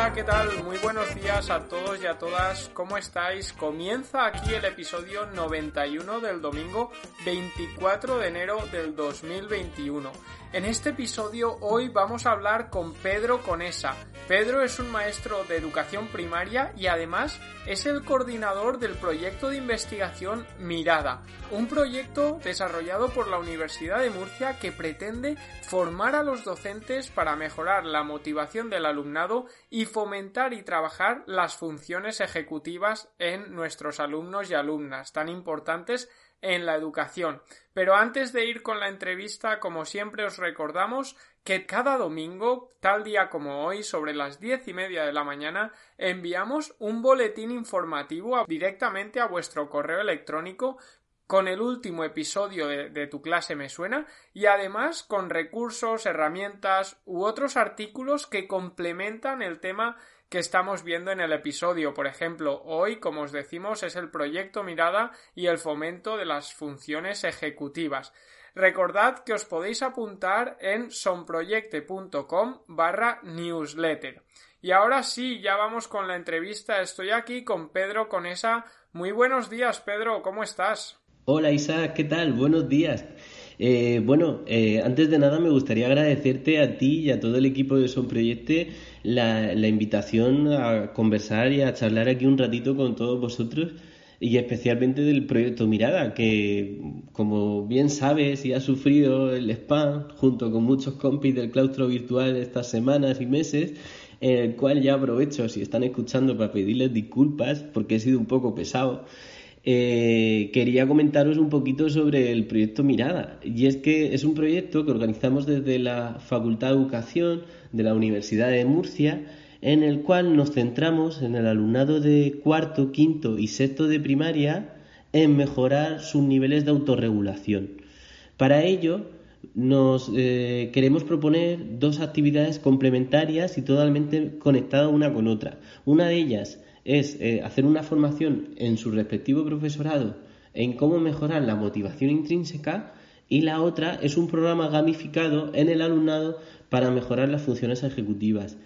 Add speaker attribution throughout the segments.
Speaker 1: Hola, ¿qué tal? Muy buenos días a todos y a todas. ¿Cómo estáis? Comienza aquí el episodio 91 del domingo 24 de enero del 2021. En este episodio hoy vamos a hablar con Pedro Conesa. Pedro es un maestro de educación primaria y además es el coordinador del proyecto de investigación Mirada, un proyecto desarrollado por la Universidad de Murcia que pretende formar a los docentes para mejorar la motivación del alumnado y fomentar y trabajar las funciones ejecutivas en nuestros alumnos y alumnas, tan importantes en la educación. Pero antes de ir con la entrevista, como siempre os recordamos que cada domingo, tal día como hoy, sobre las diez y media de la mañana, enviamos un boletín informativo directamente a vuestro correo electrónico con el último episodio de, tu clase me suena y además con recursos, herramientas u otros artículos que complementan el tema que estamos viendo en el episodio. Por ejemplo, hoy, como os decimos, es el proyecto Mirada y el fomento de las funciones ejecutivas. Recordad que os podéis apuntar en sonproyecte.com barra newsletter. Y ahora sí, ya vamos con la entrevista. Estoy aquí con Pedro Conesa. Muy buenos días, Pedro, ¿cómo estás?
Speaker 2: Hola Isa, ¿qué tal? Buenos días. Eh, bueno, eh, antes de nada me gustaría agradecerte a ti y a todo el equipo de Son Proyecte la, la, invitación a conversar y a charlar aquí un ratito con todos vosotros y especialmente del proyecto Mirada, que como bien sabes y ha sufrido el spam junto con muchos compis del claustro virtual estas semanas y meses, en el cual ya aprovecho si están escuchando para pedirles disculpas porque he sido un poco pesado. Eh, quería comentaros un poquito sobre el proyecto Mirada. Y es que es un proyecto que organizamos desde la Facultad de Educación de la Universidad de Murcia, en el cual nos centramos en el alumnado de cuarto, quinto y sexto de primaria en mejorar sus niveles de autorregulación. Para ello, nos eh, queremos proponer dos actividades complementarias y totalmente conectadas una con otra. Una de ellas es eh, hacer una formación en su respectivo profesorado en cómo mejorar la motivación intrínseca y la otra es un programa gamificado en el alumnado para mejorar las funciones ejecutivas.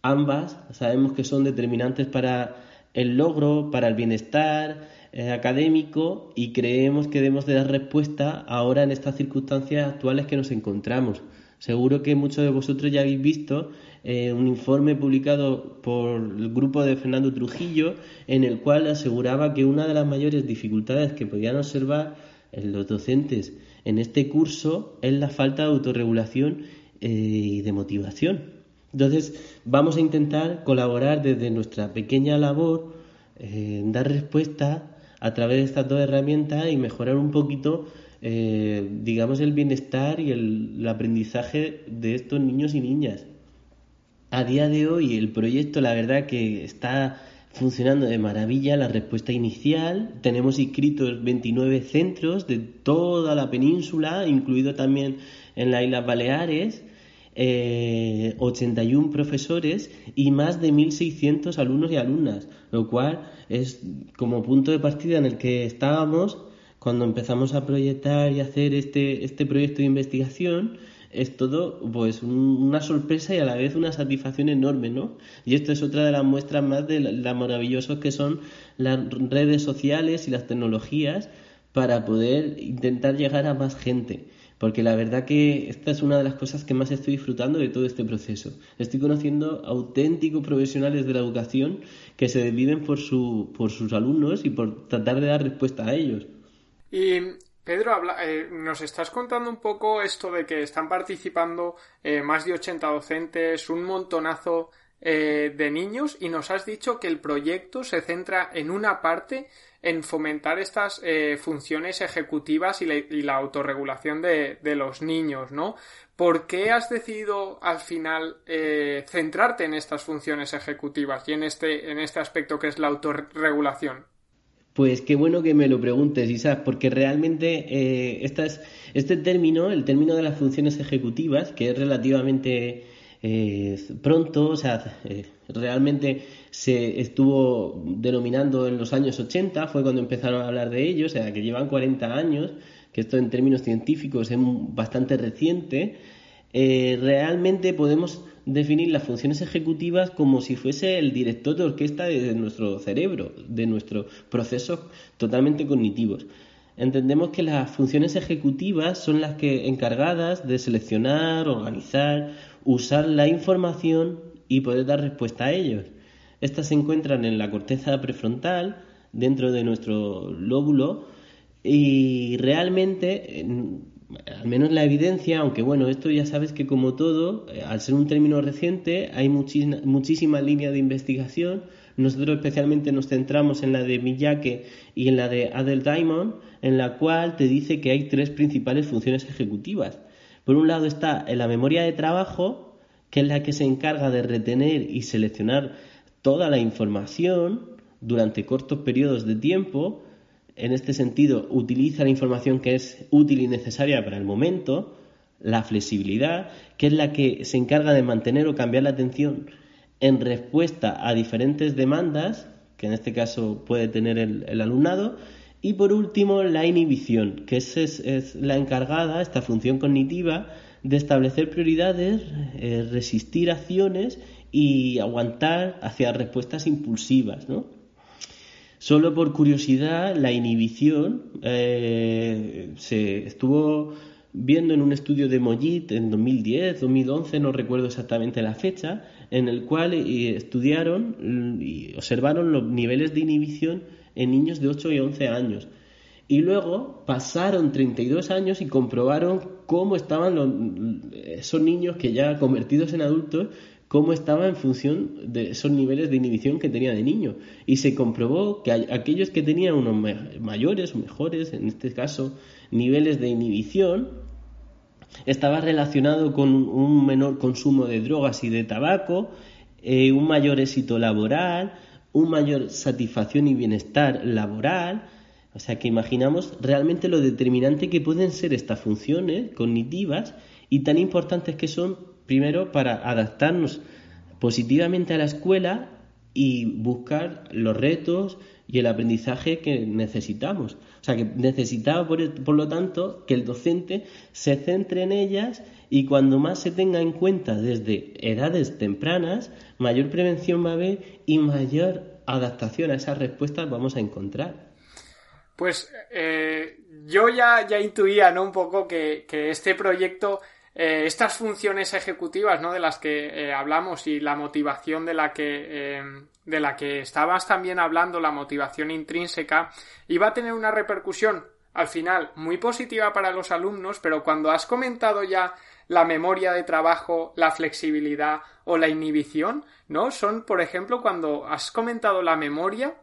Speaker 2: Ambas sabemos que son determinantes para el logro, para el bienestar eh, académico y creemos que debemos de dar respuesta ahora en estas circunstancias actuales que nos encontramos. Seguro que muchos de vosotros ya habéis visto eh, un informe publicado por el grupo de Fernando Trujillo en el cual aseguraba que una de las mayores dificultades que podían observar los docentes en este curso es la falta de autorregulación eh, y de motivación. Entonces, vamos a intentar colaborar desde nuestra pequeña labor, eh, dar respuesta a través de estas dos herramientas y mejorar un poquito, eh, digamos, el bienestar y el aprendizaje de estos niños y niñas. A día de hoy el proyecto, la verdad que está funcionando de maravilla la respuesta inicial. Tenemos inscritos 29 centros de toda la península, incluido también en las Islas Baleares, eh, 81 profesores y más de 1.600 alumnos y alumnas, lo cual es como punto de partida en el que estábamos cuando empezamos a proyectar y hacer este, este proyecto de investigación es todo pues una sorpresa y a la vez una satisfacción enorme, ¿no? Y esto es otra de las muestras más de lo maravillosos que son las redes sociales y las tecnologías para poder intentar llegar a más gente. porque la verdad que esta es una de las cosas que más estoy disfrutando de todo este proceso. Estoy conociendo auténticos profesionales de la educación que se desviven por, su, por sus alumnos y por tratar de dar respuesta a ellos.
Speaker 1: Pedro, eh, nos estás contando un poco esto de que están participando eh, más de 80 docentes, un montonazo eh, de niños y nos has dicho que el proyecto se centra en una parte en fomentar estas funciones ejecutivas y la, autorregulación de, los niños, ¿no? ¿Por qué has decidido al final centrarte en estas funciones ejecutivas y en este, en este aspecto que es la autorregulación?
Speaker 2: Pues qué bueno que me lo preguntes, Isaac, porque realmente este término, el término de las funciones ejecutivas, que es relativamente eh, pronto, o sea, eh, realmente se estuvo denominando en los años 80, fue cuando empezaron a hablar de ello, o sea, que llevan 40 años, que esto en términos científicos es bastante reciente, eh, realmente podemos definir las funciones ejecutivas como si fuese el director de orquesta de nuestro cerebro, de nuestros procesos totalmente cognitivos. Entendemos que las funciones ejecutivas son las que encargadas de seleccionar, organizar, usar la información y poder dar respuesta a ellos. Estas se encuentran en la corteza prefrontal, dentro de nuestro lóbulo, y realmente, al menos la evidencia, aunque bueno, esto ya sabes que como todo, eh, al ser un término reciente, hay muchísimas líneas de investigación. Nosotros especialmente nos centramos en la de Miyake y en la de Adel Diamond, en la cual te dice que hay tres principales funciones ejecutivas. Por un lado está en la memoria de trabajo, que es la que se encarga de retener y seleccionar toda la información durante cortos periodos de tiempo. En este sentido, utiliza la información que es útil y necesaria para el momento. La flexibilidad, que es la que se encarga de mantener o cambiar la atención en respuesta a diferentes demandas, que en este caso puede tener el, alumnado, y por último, la inhibición, que es, la encargada, esta función cognitiva, de establecer prioridades, eh, resistir acciones y aguantar hacia respuestas impulsivas. ¿no? Solo por curiosidad, la inhibición eh, se estuvo viendo en un estudio de Mollit en 2010, 2011, no recuerdo exactamente la fecha, en el cual eh, estudiaron y observaron los niveles de inhibición en niños de 8 y 11 años. Y luego pasaron 32 años y comprobaron cómo estaban los, esos niños que ya convertidos en adultos, cómo estaban en función de esos niveles de inhibición que tenía de niño. Y se comprobó que aquellos que tenían unos mayores o mejores, en este caso, niveles de inhibición, estaba relacionado con un menor consumo de drogas y de tabaco, eh, un mayor éxito laboral, un mayor satisfacción y bienestar laboral. O sea que imaginamos realmente lo determinante que pueden ser estas funciones cognitivas y tan importantes que son, primero, para adaptarnos positivamente a la escuela y buscar los retos y el aprendizaje que necesitamos. O sea, que necesitaba, por, por, lo tanto, que el docente se centre en ellas y cuando más se tenga en cuenta desde edades tempranas, mayor prevención va a haber y mayor adaptación a esas respuestas vamos a encontrar.
Speaker 1: Pues eh, yo ya, ya intuía ¿no? un poco que, este proyecto, eh, estas funciones ejecutivas ¿no? de las que eh, hablamos y la motivación de la que de la que estabas también hablando, la motivación intrínseca, iba a tener una repercusión al final muy positiva para los alumnos, pero cuando has comentado ya la memoria de trabajo, la flexibilidad o la inhibición, ¿no? Son, por ejemplo, cuando has comentado la memoria,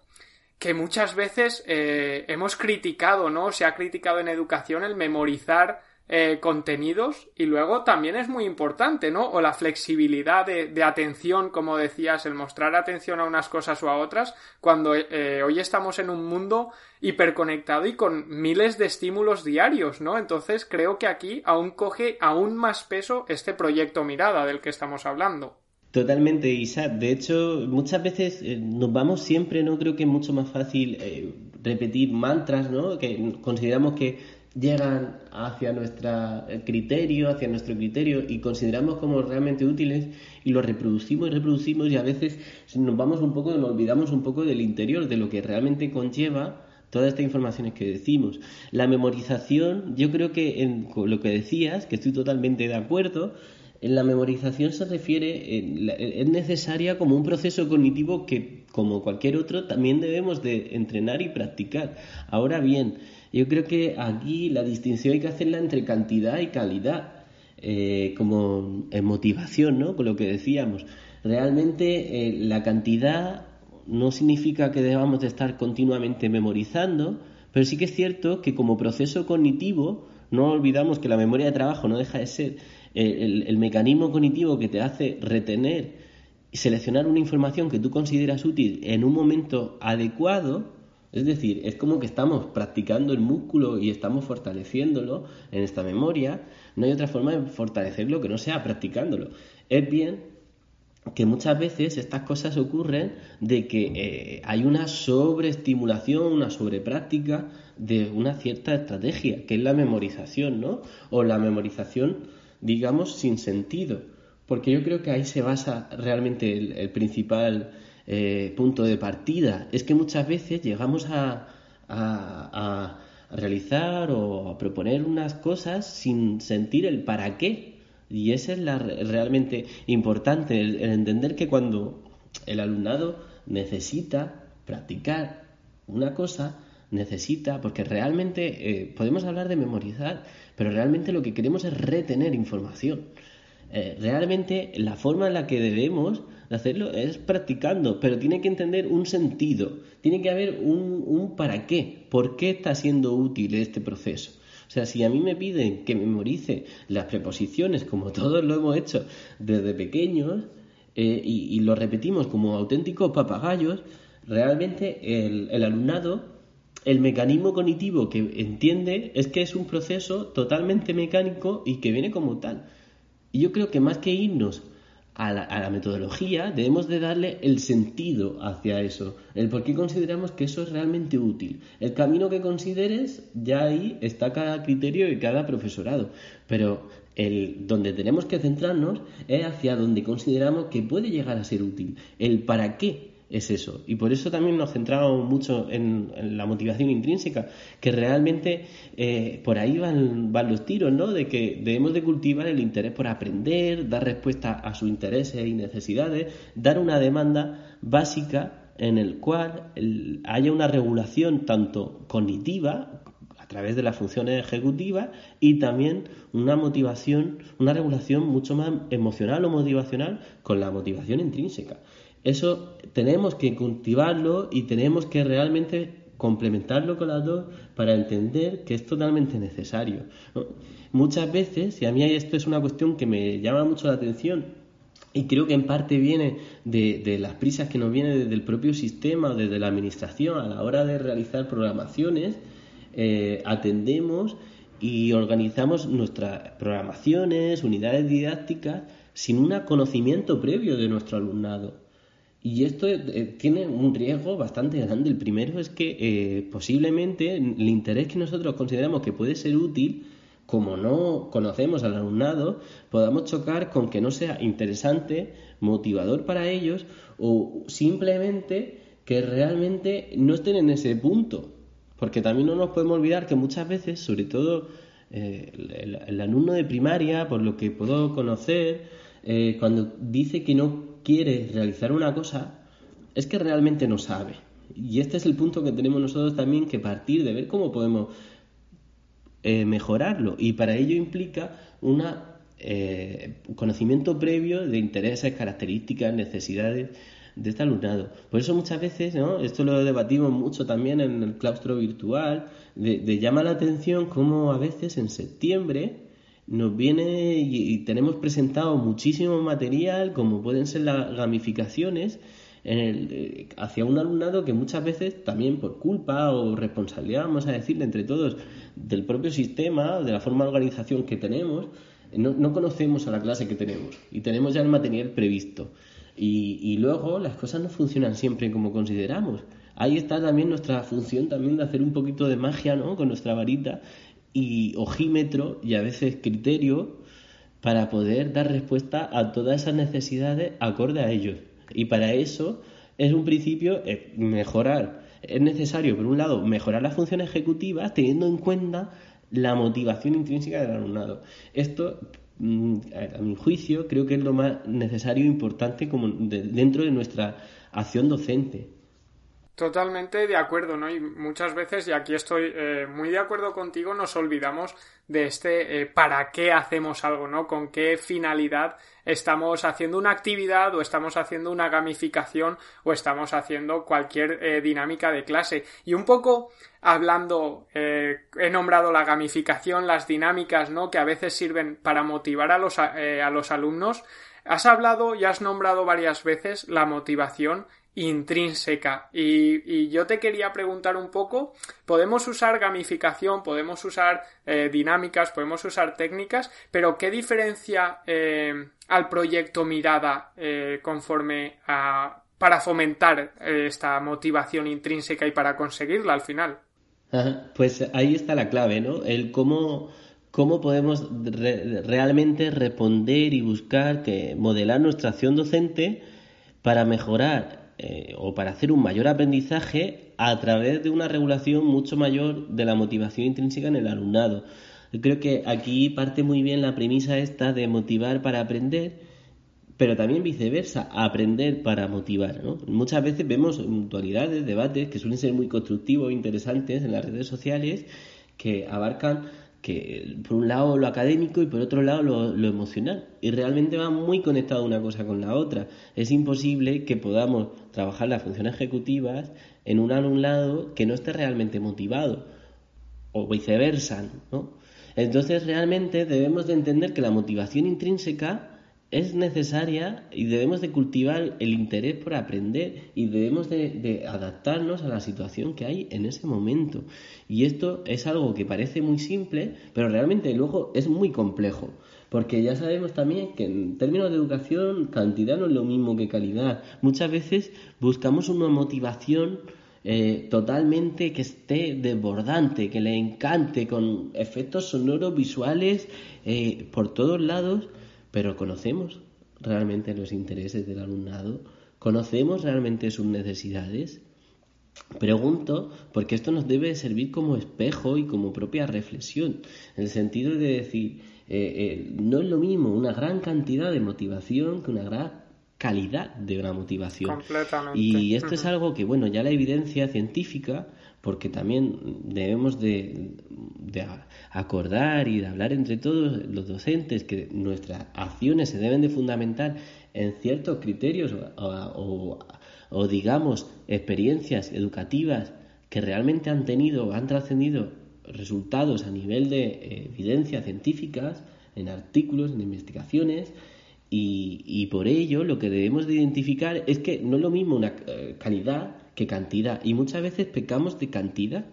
Speaker 1: que muchas veces eh, hemos criticado, ¿no? Se ha criticado en educación el memorizar eh, contenidos y luego también es muy importante, ¿no? O la flexibilidad de, atención, como decías, el mostrar atención a unas cosas o a otras, cuando eh, hoy estamos en un mundo hiperconectado y con miles de estímulos diarios, ¿no? Entonces creo que aquí aún coge aún más peso este proyecto Mirada del que estamos hablando.
Speaker 2: Totalmente, Isaac. De hecho, muchas veces eh, nos vamos siempre, ¿no? Creo que es mucho más fácil repetir mantras, ¿no? Que consideramos que llegan hacia nuestro criterio, hacia nuestro criterio y consideramos como realmente útiles y lo reproducimos y reproducimos y a veces nos vamos un poco, nos olvidamos un poco del interior, de lo que realmente conlleva todas estas informaciones que decimos. La memorización, yo creo que en lo que decías, que estoy totalmente de acuerdo, en la memorización se refiere, es necesaria como un proceso cognitivo que, como cualquier otro, también debemos de entrenar y practicar. Ahora bien, yo creo que aquí la distinción hay que hacerla entre cantidad y calidad, eh, como motivación, ¿no? Con lo que decíamos. Realmente eh, la cantidad no significa que debamos de estar continuamente memorizando, pero sí que es cierto que como proceso cognitivo, no olvidamos que la memoria de trabajo no deja de ser el, mecanismo cognitivo que te hace retener seleccionar una información que tú consideras útil en un momento adecuado, es decir, es como que estamos practicando el músculo y estamos fortaleciéndolo en esta memoria, no hay otra forma de fortalecerlo que no sea practicándolo. Es bien que muchas veces estas cosas ocurren de que eh, hay una sobreestimulación, una sobrepráctica de una cierta estrategia, que es la memorización, ¿no? O la memorización, digamos, sin sentido. Porque yo creo que ahí se basa realmente el, principal eh, punto de partida. Es que muchas veces llegamos a, realizar o a proponer unas cosas sin sentir el para qué y eso es la, realmente importante, el, entender que cuando el alumnado necesita practicar una cosa, necesita, porque realmente eh, podemos hablar de memorizar, pero realmente lo que queremos es retener información. Eh, realmente la forma en la que debemos de hacerlo es practicando, pero tiene que entender un sentido, tiene que haber un, para qué, por qué está siendo útil este proceso. O sea, si a mí me piden que memorice las preposiciones, como todos lo hemos hecho desde pequeños, eh, y, lo repetimos como auténticos papagayos, realmente el alumnado, el mecanismo cognitivo que entiende es que es un proceso totalmente mecánico y que viene como tal. Y yo creo que más que irnos a la, metodología, debemos de darle el sentido hacia eso, el por qué consideramos que eso es realmente útil. El camino que consideres, ya ahí está cada criterio y cada profesorado, pero el donde tenemos que centrarnos es hacia donde consideramos que puede llegar a ser útil, el para qué es eso. Y por eso también nos centramos mucho en, la motivación intrínseca, que realmente eh, por ahí van, van, los tiros, ¿no? De que debemos de cultivar el interés por aprender, dar respuesta a sus intereses y necesidades, dar una demanda básica en el cual haya una regulación tanto cognitiva a través de las funciones ejecutivas y también una motivación, una regulación mucho más emocional o motivacional con la motivación intrínseca. Eso tenemos que cultivarlo y tenemos que realmente complementarlo con las dos para entender que es totalmente necesario. Muchas veces, y a mí esto es una cuestión que me llama mucho la atención, y creo que en parte viene de, las prisas que nos vienen desde el propio sistema o desde la administración a la hora de realizar programaciones, eh, atendemos y organizamos nuestras programaciones, unidades didácticas, sin un conocimiento previo de nuestro alumnado. Y esto eh, tiene un riesgo bastante grande. El primero es que eh, posiblemente el interés que nosotros consideramos que puede ser útil, como no conocemos al alumnado, podamos chocar con que no sea interesante, motivador para ellos o simplemente que realmente no estén en ese punto. Porque también no nos podemos olvidar que muchas veces, sobre todo eh, el, alumno de primaria, por lo que puedo conocer, cuando dice que no quiere realizar una cosa es que realmente no sabe. Y este es el punto que tenemos nosotros también que partir de ver cómo podemos eh, mejorarlo. Y para ello implica un eh, conocimiento previo de intereses, características, necesidades de este alumnado. Por eso muchas veces, ¿no? esto lo debatimos mucho también en el claustro virtual, de, de llama la atención cómo a veces en septiembre nos viene y, tenemos presentado muchísimo material, como pueden ser las gamificaciones, eh, hacia un alumnado que muchas veces también por culpa o responsabilidad, vamos a decirle entre todos, del propio sistema, de la forma de organización que tenemos, no, no conocemos a la clase que tenemos y tenemos ya el material previsto. Y, y luego las cosas no funcionan siempre como consideramos. Ahí está también nuestra función también de hacer un poquito de magia, ¿no? Con nuestra varita y ojímetro y a veces criterio para poder dar respuesta a todas esas necesidades acorde a ellos. Y para eso es un principio eh, mejorar es necesario, por un lado, mejorar las funciones ejecutivas teniendo en cuenta la motivación intrínseca del alumnado. Esto, mm, a mi juicio, creo que es lo más necesario e importante como dentro de nuestra acción docente.
Speaker 1: Totalmente de acuerdo, ¿no? Y muchas veces, y aquí estoy eh, muy de acuerdo contigo, nos olvidamos de este eh, para qué hacemos algo, ¿no? Con qué finalidad estamos haciendo una actividad o estamos haciendo una gamificación o estamos haciendo cualquier eh, dinámica de clase. Y un poco hablando, he nombrado la gamificación, las dinámicas, ¿no? Que a veces sirven para motivar a los, a los alumnos. Has hablado y has nombrado varias veces la motivación intrínseca. Y, yo te quería preguntar un poco, podemos usar gamificación, podemos usar eh, dinámicas, podemos usar técnicas, pero ¿qué diferencia eh, al proyecto Mirada eh, conforme a para fomentar esta motivación intrínseca y para conseguirla al final?
Speaker 2: pues ahí está la clave, ¿no? El cómo cómo podemos realmente responder y buscar que modelar nuestra acción docente para mejorar eh, o para hacer un mayor aprendizaje a través de una regulación mucho mayor de la motivación intrínseca en el alumnado. creo que aquí parte muy bien la premisa esta de motivar para aprender, pero también viceversa, aprender para motivar. Muchas veces vemos mutualidades, debates que suelen ser muy constructivos e interesantes en las redes sociales que abarcan que por un lado lo académico y por otro lado lo, emocional. Y realmente va muy conectado una cosa con la otra. Es imposible que podamos trabajar las funciones ejecutivas en un alumnado que no esté realmente motivado o viceversa, ¿no? Entonces realmente debemos de entender que la motivación intrínseca es necesaria y debemos de cultivar el interés por aprender y debemos de, adaptarnos a la situación que hay en ese momento. Y esto es algo que parece muy simple, pero realmente luego es muy complejo. Porque ya sabemos también que en términos de educación, cantidad no es lo mismo que calidad. Muchas veces buscamos una motivación eh, totalmente que esté desbordante, que le encante, con efectos sonoros, visuales, eh, por todos lados pero ¿conocemos realmente los intereses del alumnado? ¿Conocemos realmente sus necesidades? Pregunto porque esto nos debe servir como espejo y como propia reflexión, en el sentido de decir, eh, eh, no es lo mismo una gran cantidad de motivación que una gran calidad de una motivación. Y esto es algo que, bueno, ya la evidencia científica porque también debemos de, acordar y de hablar entre todos los docentes que nuestras acciones se deben de fundamentar en ciertos criterios o, digamos experiencias educativas que realmente han tenido, han trascendido resultados a nivel de eh, evidencias científicas, en artículos, en investigaciones, y, por ello lo que debemos de identificar es que no es lo mismo una eh, calidad que cantidad. Y muchas veces pecamos de cantidad.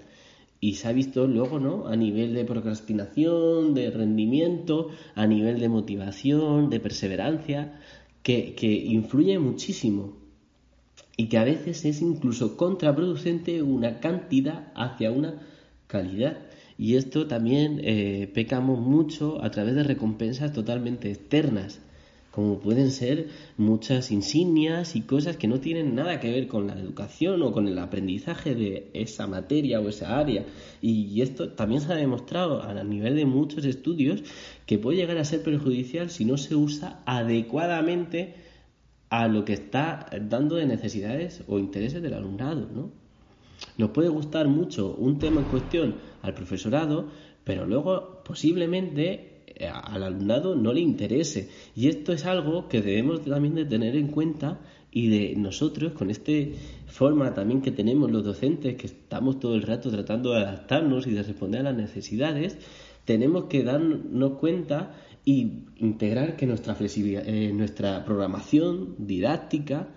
Speaker 2: Y se ha visto luego, ¿no? A nivel de procrastinación, de rendimiento, a nivel de motivación, de perseverancia, que, que influye muchísimo. Y que a veces es incluso contraproducente una cantidad hacia una calidad. Y esto también eh, pecamos mucho a través de recompensas totalmente externas como pueden ser muchas insignias y cosas que no tienen nada que ver con la educación o con el aprendizaje de esa materia o esa área. Y esto también se ha demostrado a nivel de muchos estudios que puede llegar a ser perjudicial si no se usa adecuadamente a lo que está dando de necesidades o intereses del alumnado, ¿no? Nos puede gustar mucho un tema en cuestión al profesorado, pero luego posiblemente al alumnado no le interese. Y esto es algo que debemos también de tener en cuenta y de nosotros, con esta forma también que tenemos los docentes, que estamos todo el rato tratando de adaptarnos y de responder a las necesidades, tenemos que darnos cuenta y integrar que nuestra flexibilidad, eh, nuestra programación didáctica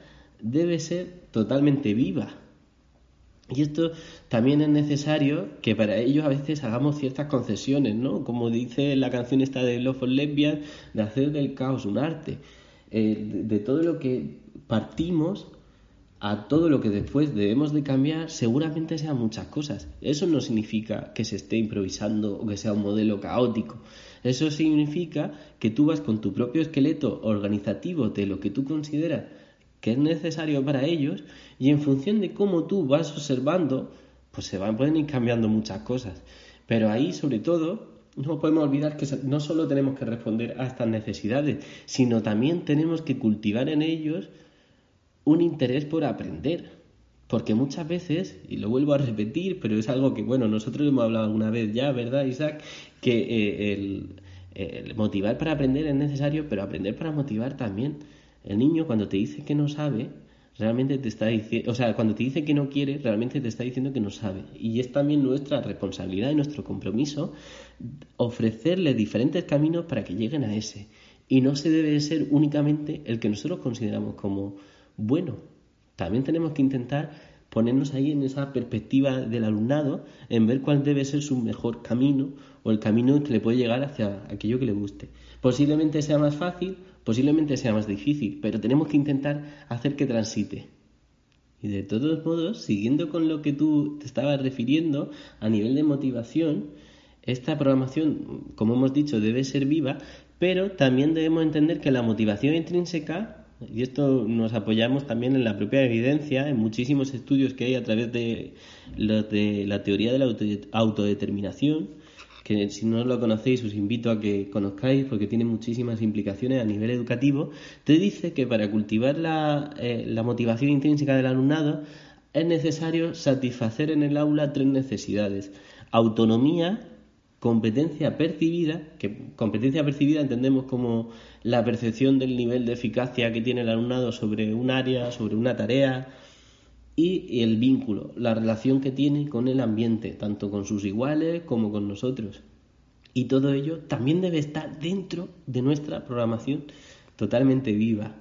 Speaker 2: debe ser totalmente viva y esto también es necesario que para ello a veces hagamos ciertas concesiones, ¿no? Como dice la canción esta de Love for Lesbian, de hacer del caos un arte. Eh, de, todo lo que partimos a todo lo que después debemos de cambiar, seguramente sean muchas cosas. Eso no significa que se esté improvisando o que sea un modelo caótico. Eso significa que tú vas con tu propio esqueleto organizativo de lo que tú consideras que es necesario para ellos y en función de cómo tú vas observando, pues se van pueden ir cambiando muchas cosas. Pero ahí, sobre todo, no podemos olvidar que no solo tenemos que responder a estas necesidades, sino también tenemos que cultivar en ellos un interés por aprender. Porque muchas veces, y lo vuelvo a repetir, pero es algo que, bueno, nosotros hemos hablado alguna vez ya, ¿verdad, Isaac? Que eh, el motivar para aprender es necesario, pero aprender para motivar también. El niño cuando te dice que no sabe, realmente te está diciendo, o sea, cuando te dice que no quiere, realmente te está diciendo que no sabe. Y es también nuestra responsabilidad y nuestro compromiso ofrecerle diferentes caminos para que lleguen a ese. Y no se debe ser únicamente el que nosotros consideramos como bueno. También tenemos que intentar ponernos ahí en esa perspectiva del alumnado, en ver cuál debe ser su mejor camino o el camino que le puede llegar hacia aquello que le guste. Posiblemente sea más fácil Posiblemente sea más difícil, pero tenemos que intentar hacer que transite. Y de todos modos, siguiendo con lo que tú te estabas refiriendo, a nivel de motivación, esta programación, como hemos dicho, debe ser viva, pero también debemos entender que la motivación intrínseca, y esto nos apoyamos también en la propia evidencia, en muchísimos estudios que hay a través de, de la teoría de la autodeterminación, que si no lo conocéis os invito a que conozcáis porque tiene muchísimas implicaciones a nivel educativo, te dice que para cultivar la, eh, la motivación intrínseca del alumnado es necesario satisfacer en el aula tres necesidades. Autonomía, competencia percibida, que competencia percibida entendemos como la percepción del nivel de eficacia que tiene el alumnado sobre un área, sobre una tarea, y el vínculo, la relación que tiene con el ambiente, tanto con sus iguales como con nosotros. Y todo ello también debe estar dentro de nuestra programación totalmente viva.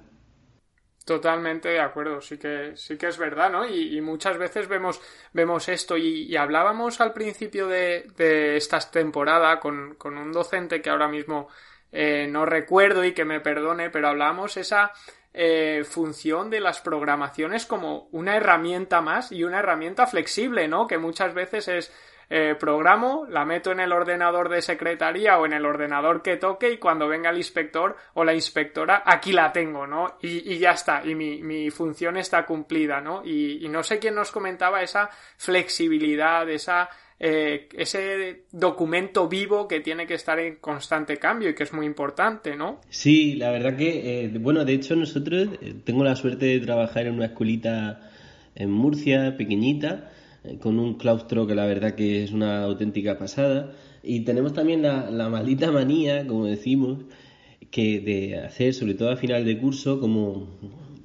Speaker 1: Totalmente de acuerdo, sí que, sí que es verdad, ¿no? Y, muchas veces vemos, vemos esto y, hablábamos al principio de, de esta temporada con, con, un docente que ahora mismo eh, no recuerdo y que me perdone, pero hablábamos esa eh, función de las programaciones como una herramienta más y una herramienta flexible, ¿no? Que muchas veces es eh, programo, la meto en el ordenador de secretaría o en el ordenador que toque y cuando venga el inspector o la inspectora, aquí la tengo, ¿no? Y, ya está, y mi, mi, función está cumplida, ¿no? Y, y no sé quién nos comentaba esa flexibilidad, esa eh, ese documento vivo que tiene que estar en constante cambio y que es muy importante, ¿no?
Speaker 2: Sí, la verdad que, eh, bueno, de hecho nosotros eh, tengo la suerte de trabajar en una escuelita en Murcia, pequeñita, con un claustro que la verdad que es una auténtica pasada. Y tenemos también la, la maldita manía, como decimos, que de hacer, sobre todo a final de curso, como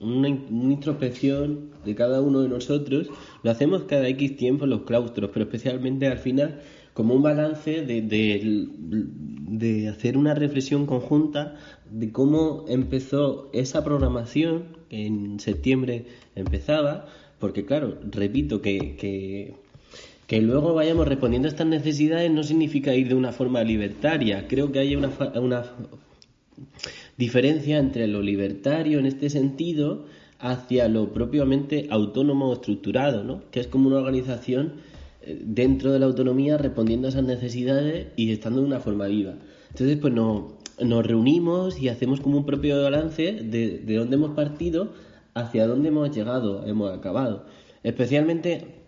Speaker 2: una, introspección de cada uno de nosotros. Lo hacemos cada X tiempo en los claustros, pero especialmente al final como un balance de, de, hacer una reflexión conjunta de cómo empezó esa programación, que en septiembre empezaba, porque claro, repito que, que, que luego vayamos respondiendo a estas necesidades no significa ir de una forma libertaria. Creo que hay una, una diferencia entre lo libertario en este sentido hacia lo propiamente autónomo o estructurado, ¿no? que es como una organización eh, dentro de la autonomía respondiendo a esas necesidades y estando de una forma viva. Entonces, pues nos, nos reunimos y hacemos como un propio balance de, de dónde hemos partido, hacia dónde hemos llegado, hemos acabado. Especialmente,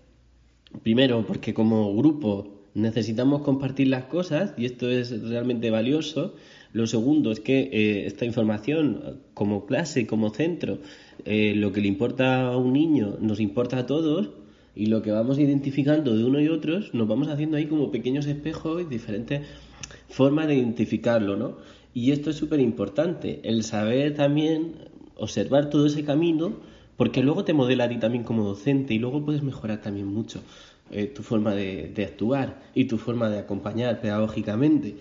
Speaker 2: primero, porque como grupo necesitamos compartir las cosas y esto es realmente valioso. Lo segundo es que eh, esta información, como clase, como centro, eh, lo que le importa a un niño nos importa a todos y lo que vamos identificando de uno y otros nos vamos haciendo ahí como pequeños espejos y diferentes formas de identificarlo, ¿no? Y esto es súper importante, el saber también observar todo ese camino, porque luego te modela a ti también como docente y luego puedes mejorar también mucho eh, tu forma de, de actuar y tu forma de acompañar pedagógicamente.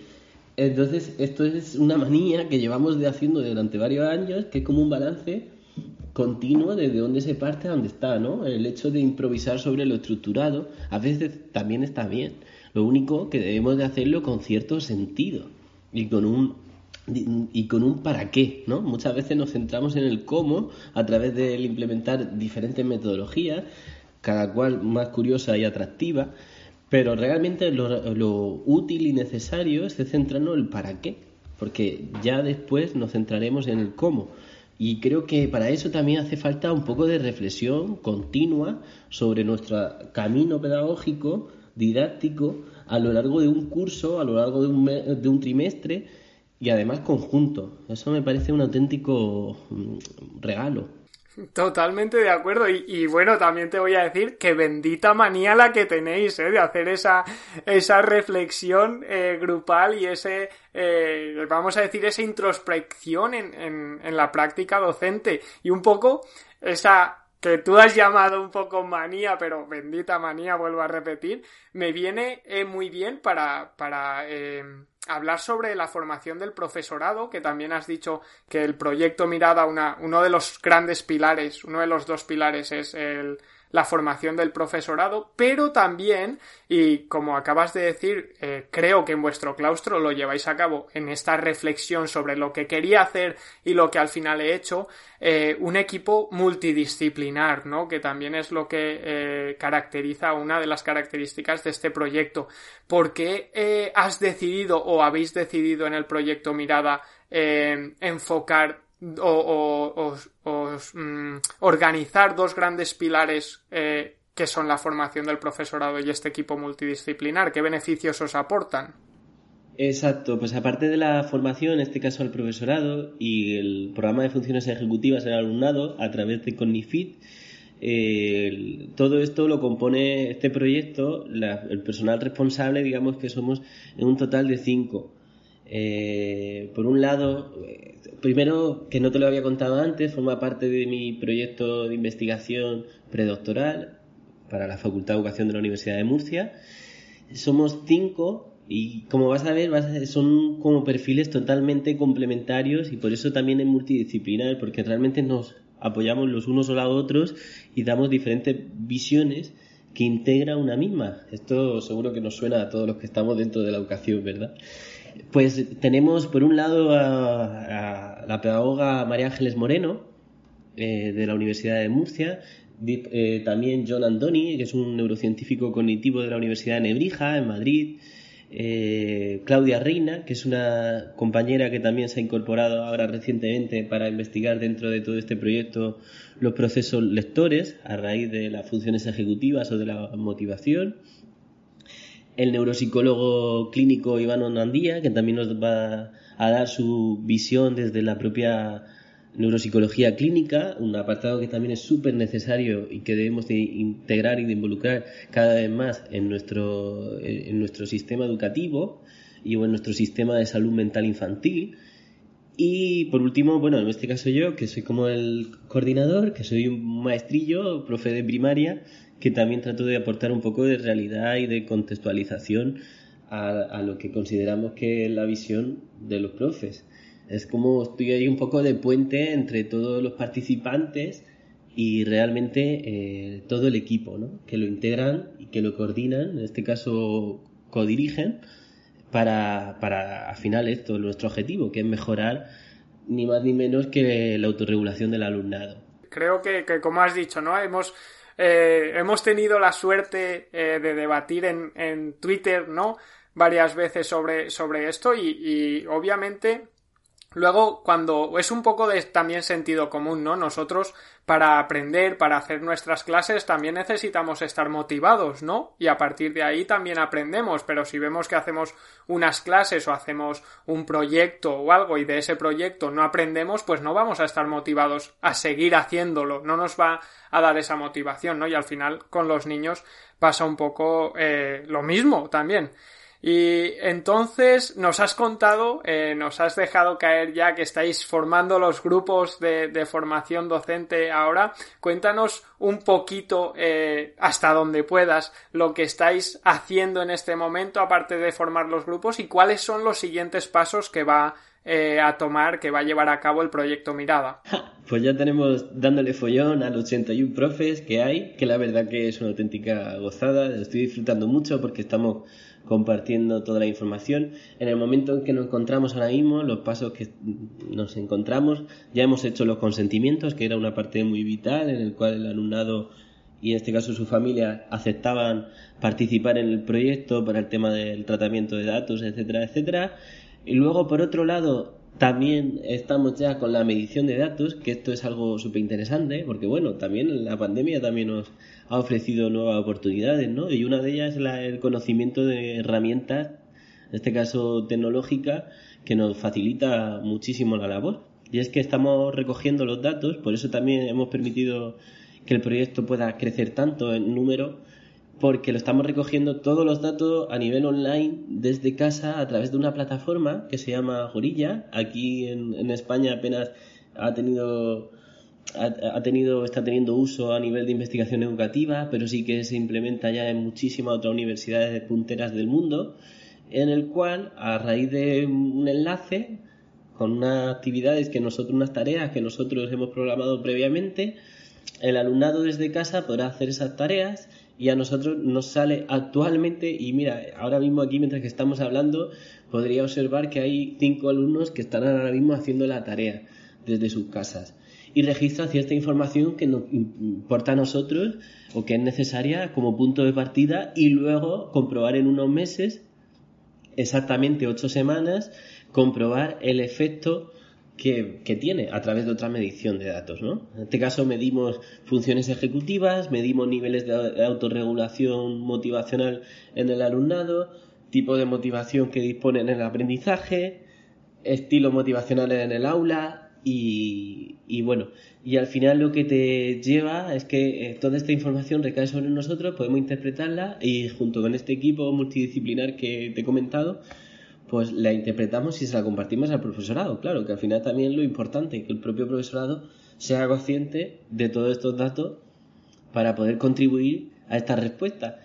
Speaker 2: Entonces, esto es una manía que llevamos de haciendo durante varios años, que es como un balance continuo desde dónde se parte a dónde está, ¿no? El hecho de improvisar sobre lo estructurado a veces también está bien. Lo único que debemos de hacerlo con cierto sentido y con un y con un para qué, ¿no? Muchas veces nos centramos en el cómo a través de implementar diferentes metodologías, cada cual más curiosa y atractiva, pero realmente lo, útil y necesario es centrarnos en el para qué, porque ya después nos centraremos en el cómo. Y creo que para eso también hace falta un poco de reflexión continua sobre nuestro camino pedagógico, didáctico, a lo largo de un curso, a lo largo de un, de un trimestre y además conjunto. Eso me parece un auténtico mm, regalo.
Speaker 1: Totalmente de acuerdo. Y, bueno, también te voy a decir que bendita manía la que tenéis, ¿eh? De hacer esa, esa reflexión eh, grupal y ese, eh, vamos a decir, esa introspección en, en, en la práctica docente. Y un poco esa que tú has llamado un poco manía, pero bendita manía, vuelvo a repetir, me viene eh, muy bien para, para eh, hablar sobre la formación del profesorado, que también has dicho que el proyecto Mirada, una, uno de los grandes pilares, uno de los dos pilares es el, la formación del profesorado, pero también, y como acabas de decir, eh, creo que en vuestro claustro lo lleváis a cabo en esta reflexión sobre lo que quería hacer y lo que al final he hecho, eh, un equipo multidisciplinar, ¿no? Que también es lo que eh, caracteriza una de las características de este proyecto. ¿Por qué has decidido o habéis decidido en el proyecto Mirada enfocar o, mm, organizar dos grandes pilares eh, que son la formación del profesorado y este equipo multidisciplinar? ¿Qué beneficios os aportan?
Speaker 2: Exacto, pues aparte de la formación, en este caso al profesorado y el programa de funciones ejecutivas del alumnado a través de Cognifit, todo esto lo compone este proyecto, el personal responsable, digamos que somos en un total de cinco. Eh, por un lado, eh, primero, que no te lo había contado antes, forma parte de mi proyecto de investigación predoctoral para la Facultad de Educación de la Universidad de Murcia. Somos cinco y como vas a ver, son como perfiles totalmente complementarios y por eso también es multidisciplinar, porque realmente nos apoyamos los unos o los otros y damos diferentes visiones que integra una misma. Esto seguro que nos suena a todos los que estamos dentro de la educación, ¿verdad? Pues tenemos por un lado a, la pedagoga María Ángeles Moreno, eh, de la Universidad de Murcia, eh, también John Andoni, que es un neurocientífico cognitivo de la Universidad de Nebrija, en Madrid, eh, Claudia Reina, que es una compañera que también se ha incorporado ahora recientemente para investigar dentro de todo este proyecto los procesos lectores a raíz de las funciones ejecutivas o de la motivación el neuropsicólogo clínico Iván Onandía, que también nos va a dar su visión desde la propia neuropsicología clínica, un apartado que también es súper necesario y que debemos de integrar y de involucrar cada vez más en nuestro, en nuestro sistema educativo y en nuestro sistema de salud mental infantil. Y por último, bueno, en este caso yo, que soy como el coordinador, que soy un maestrillo, profe de primaria, que también trato de aportar un poco de realidad y de contextualización a, lo que consideramos que es la visión de los profes. Es como estoy ahí un poco de puente entre todos los participantes y realmente eh, todo el equipo, ¿no? que lo integran y que lo coordinan, en este caso codirigen, para, para al final esto, nuestro objetivo, que es mejorar ni más ni menos que la autorregulación del alumnado.
Speaker 1: Creo que, que como has dicho, ¿no? Hemos eh, hemos tenido la suerte eh, de debatir en, en, Twitter, ¿no? Varias veces sobre, sobre esto y, y, obviamente Luego, cuando es un poco de también sentido común, ¿no? Nosotros, para aprender, para hacer nuestras clases, también necesitamos estar motivados, ¿no? Y a partir de ahí también aprendemos, pero si vemos que hacemos unas clases o hacemos un proyecto o algo y de ese proyecto no aprendemos, pues no vamos a estar motivados a seguir haciéndolo, no nos va a dar esa motivación, ¿no? Y al final, con los niños pasa un poco eh, lo mismo también. Y entonces nos has contado, eh, nos has dejado caer ya que estáis formando los grupos de, formación docente ahora. Cuéntanos un poquito, eh, hasta donde puedas, lo que estáis haciendo en este momento, aparte de formar los grupos, y cuáles son los siguientes pasos que va eh, a tomar, que va a llevar a cabo el proyecto Mirada.
Speaker 2: Pues ya tenemos dándole follón a los 81 profes que hay, que la verdad que es una auténtica gozada, estoy disfrutando mucho porque estamos compartiendo toda la información. En el momento en que nos encontramos ahora mismo, los pasos que nos encontramos, ya hemos hecho los consentimientos, que era una parte muy vital en el cual el alumnado y en este caso su familia aceptaban participar en el proyecto para el tema del tratamiento de datos, etcétera, etcétera. Y luego, por otro lado, También estamos ya con la medición de datos, que esto es algo súper interesante, porque bueno, también la pandemia también nos ha ofrecido nuevas oportunidades, ¿no? Y una de ellas es el conocimiento de herramientas, en este caso tecnológica, que nos facilita muchísimo la labor. Y es que estamos recogiendo los datos, por eso también hemos permitido que el proyecto pueda crecer tanto en número, porque lo estamos recogiendo todos los datos a nivel online desde casa a través de una plataforma que se llama Gorilla. Aquí en, España apenas ha tenido ha, tenido, está teniendo uso a nivel de investigación educativa, pero sí que se implementa ya en muchísimas otras universidades punteras del mundo, en el cual, a raíz de un enlace, con unas actividades que nosotros, unas tareas que nosotros hemos programado previamente, el alumnado desde casa podrá hacer esas tareas y a nosotros nos sale actualmente, y mira, ahora mismo aquí mientras que estamos hablando, podría observar que hay cinco alumnos que están ahora mismo haciendo la tarea desde sus casas y registra cierta información que nos importa a nosotros o que es necesaria como punto de partida y luego comprobar en unos meses, exactamente ocho semanas, comprobar el efecto que, tiene a través de otra medición de datos. ¿no? En este caso medimos funciones ejecutivas, medimos niveles de autorregulación motivacional en el alumnado, tipo de motivación que disponen en el aprendizaje, estilos motivacionales en el aula y, bueno, y al final lo que te lleva es que eh, toda esta información recae sobre nosotros, podemos interpretarla y junto con este equipo multidisciplinar que te he comentado, pues la interpretamos y se la compartimos al profesorado. Claro, que al final también lo importante, que el propio profesorado sea consciente de todos estos datos para poder contribuir a esta respuesta.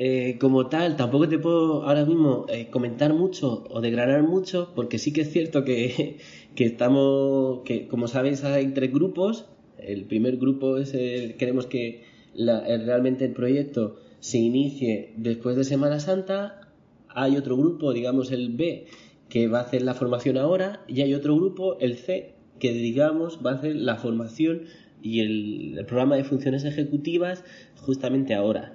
Speaker 2: Eh, como tal, tampoco te puedo ahora mismo eh, comentar mucho o degranar mucho, porque sí que es cierto que, que estamos, que como sabéis hay tres grupos. El primer grupo es el, queremos que realmente el proyecto se inicie después de Semana Santa hay otro grupo, digamos el B, que va a hacer la formación ahora, y hay otro grupo, el C, que digamos va a hacer la formación y el, programa de funciones ejecutivas justamente ahora.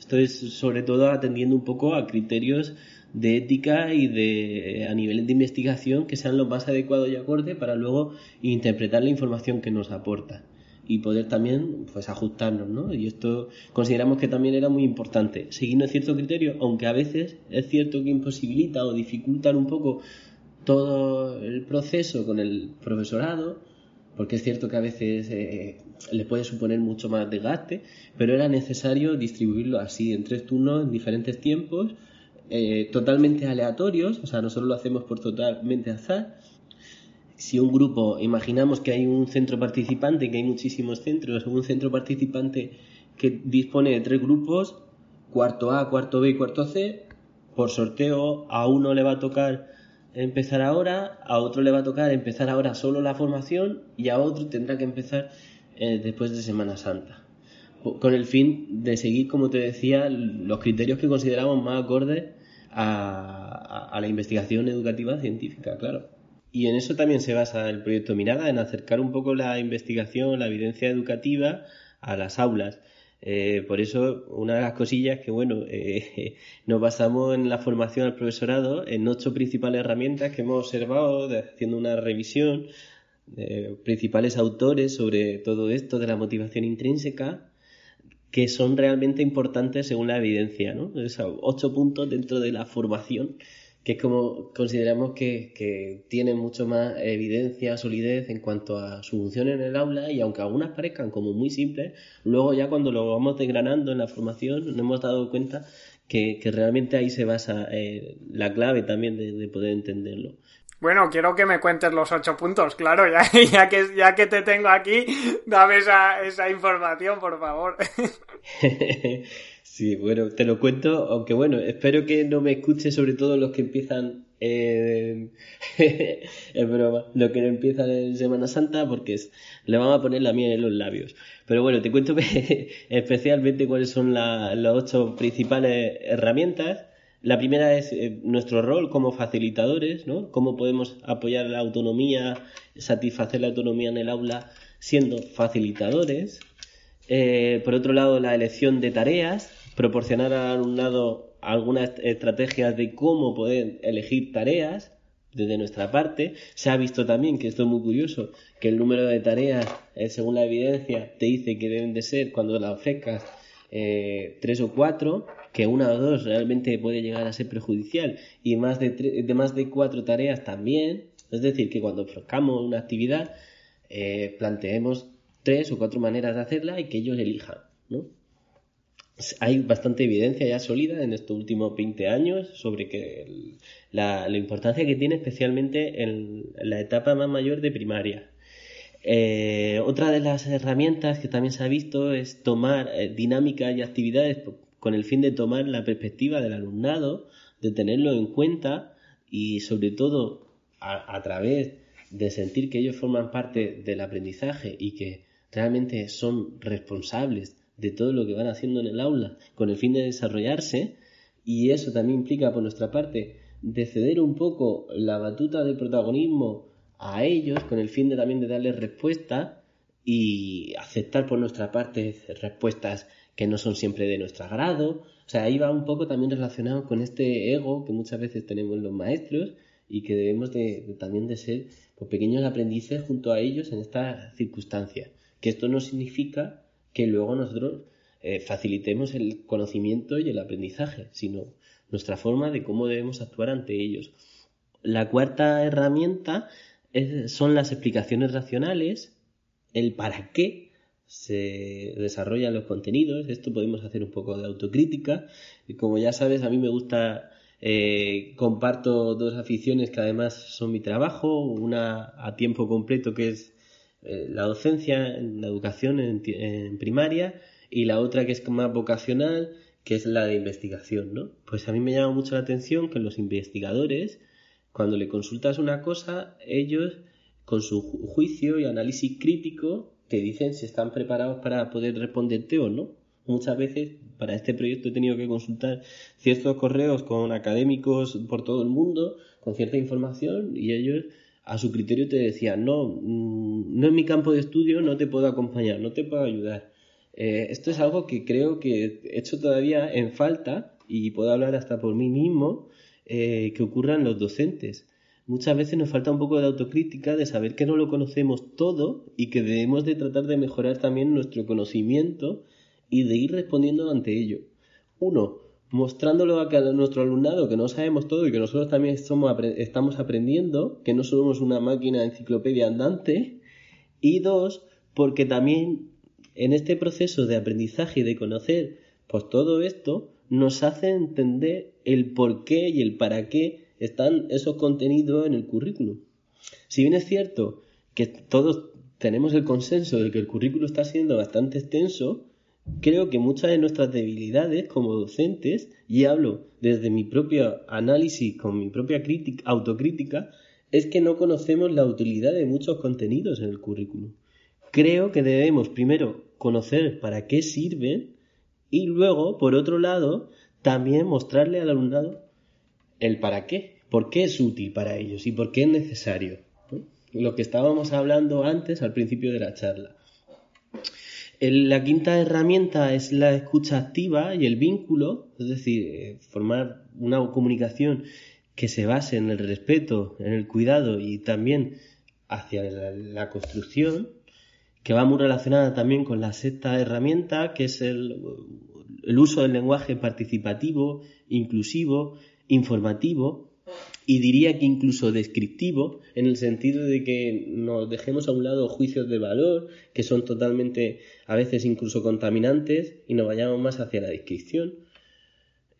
Speaker 2: Esto es sobre todo atendiendo un poco a criterios de ética y de a niveles de investigación que sean los más adecuados y acorde para luego interpretar la información que nos aporta y poder también pues ajustarnos, ¿no? Y esto consideramos que también era muy importante, siguiendo cierto criterio, aunque a veces es cierto que imposibilita o dificultan un poco todo el proceso con el profesorado, porque es cierto que a veces eh, le puede suponer mucho más desgaste, pero era necesario distribuirlo así, en tres turnos, en diferentes tiempos, eh, totalmente aleatorios, o sea, nosotros lo hacemos por totalmente azar, si un grupo, imaginamos que hay un centro participante, que hay muchísimos centros, un centro participante que dispone de tres grupos, cuarto A, cuarto B y cuarto C, por sorteo a uno le va a tocar empezar ahora, a otro le va a tocar empezar ahora solo la formación y a otro tendrá que empezar eh, después de Semana Santa. Con el fin de seguir, como te decía, los criterios que consideramos más acordes a la investigación educativa científica, claro. Y en eso también se basa el proyecto Mirada, en acercar un poco la investigación, la evidencia educativa a las aulas. Eh, por eso, una de las cosillas que, bueno, eh, nos basamos en la formación al profesorado en ocho principales herramientas que hemos observado haciendo una revisión de principales autores sobre todo esto de la motivación intrínseca que son realmente importantes según la evidencia, ¿no? ocho puntos dentro de la formación que es como consideramos que, que tiene mucho más evidencia, solidez en cuanto a su función en el aula y aunque algunas parezcan como muy simples, luego ya cuando lo vamos desgranando en la formación nos hemos dado cuenta que, realmente ahí se basa eh, la clave también de, poder entenderlo.
Speaker 1: Bueno, quiero que me cuentes los ocho puntos, claro, ya, ya, que, ya que te tengo aquí, dame esa, esa información, por favor.
Speaker 2: Sí, bueno, te lo cuento, aunque bueno, espero que no me escuche sobre todo los que empiezan en... es broma, los que no empiezan en Semana Santa porque le van a poner la miel en los labios. Pero bueno, te cuento especialmente cuáles son las ocho principales herramientas. La primera es eh, nuestro rol como facilitadores, ¿no? Cómo podemos apoyar la autonomía, satisfacer la autonomía en el aula siendo facilitadores. Eh, por otro lado, la elección de tareas, proporcionar al alumnado algunas estrategias de cómo poder elegir tareas, desde nuestra parte. Se ha visto también, que esto es muy curioso, que el número de tareas, eh, según la evidencia, te dice que deben de ser, cuando las ofrezcas, eh, tres o cuatro, que una o dos realmente puede llegar a ser perjudicial, y más de, más de cuatro tareas también. Es decir, que cuando ofrezcamos una actividad, eh, planteemos tres o cuatro maneras de hacerla y que ellos elijan, ¿no? hay bastante evidencia ya sólida en estos últimos 20 años sobre que la, importancia que tiene especialmente en la etapa más mayor de primaria. Eh, otra de las herramientas que también se ha visto es tomar eh, dinámicas y actividades con el fin de tomar la perspectiva del alumnado, de tenerlo en cuenta y sobre todo a través de sentir que ellos forman parte del aprendizaje y que realmente son responsables de todo lo que van haciendo en el aula con el fin de desarrollarse. Y eso también implica por nuestra parte de ceder un poco la batuta del protagonismo a ellos con el fin de también de darles respuesta y aceptar por nuestra parte respuestas que no son siempre de nuestro agrado. O sea, ahí va un poco también relacionado con este ego que muchas veces tenemos los maestros y que debemos de, también de ser pues, pequeños aprendices junto a ellos en esta circunstancia. Que esto no significa que luego nosotros eh, facilitemos el conocimiento y el aprendizaje, sino nuestra forma de cómo debemos actuar ante ellos. La cuarta herramienta son las explicaciones racionales, el para qué se desarrollan los contenidos. Esto podemos hacer un poco de autocrítica. Y como ya sabes, a mí me gusta, eh, comparto dos aficiones que además son mi trabajo, una a tiempo completo que es eh, la docencia, en la educación en, primaria y la otra que es más vocacional, que es la de investigación, ¿no? Pues a mí me llama mucho la atención que los investigadores, cuando le consultas una cosa, ellos con su juicio y análisis crítico te dicen si están preparados para poder responderte o no. Muchas veces para este proyecto he tenido que consultar ciertos correos con académicos por todo el mundo, con cierta información, y ellos a su criterio te decía, no, mm, no es mi campo de estudio, no te puedo acompañar, no te puedo ayudar. Eh, esto es algo que creo que he hecho todavía en falta, y puedo hablar hasta por mí mismo, eh, que ocurran los docentes. Muchas veces nos falta un poco de autocrítica, de saber que no lo conocemos todo y que debemos de tratar de mejorar también nuestro conocimiento y de ir respondiendo ante ello. Uno, mostrándolo a, nuestro alumnado que no sabemos todo y que nosotros también estamos aprendiendo, que no somos una máquina enciclopedia andante. Y dos, porque también en este proceso de aprendizaje y de conocer pues todo esto nos hace entender el por qué y el para qué están esos contenidos en el currículum. Si bien es cierto que todos tenemos el consenso de que el currículo está siendo bastante extenso, creo que muchas de nuestras debilidades como docentes, y hablo desde mi propio análisis, con mi propia autocrítica, es que no conocemos la utilidad de muchos contenidos en el currículum. Creo que debemos primero conocer para qué sirven y luego, por otro lado, también mostrarle al alumnado el para qué, por qué es útil para ellos y por qué es necesario. Lo que estábamos hablando antes al principio de la charla la quinta herramienta es la escucha activa y el vínculo, es decir, eh, formar una comunicación que se base en el respeto, en el cuidado y también hacia la, construcción, que va muy relacionada también con la sexta herramienta, que es el uso del lenguaje participativo, inclusivo, informativo, y diría que incluso descriptivo, en el sentido de que nos dejemos a un lado juicios de valor, que son totalmente, a veces incluso contaminantes, y nos vayamos más hacia la descripción.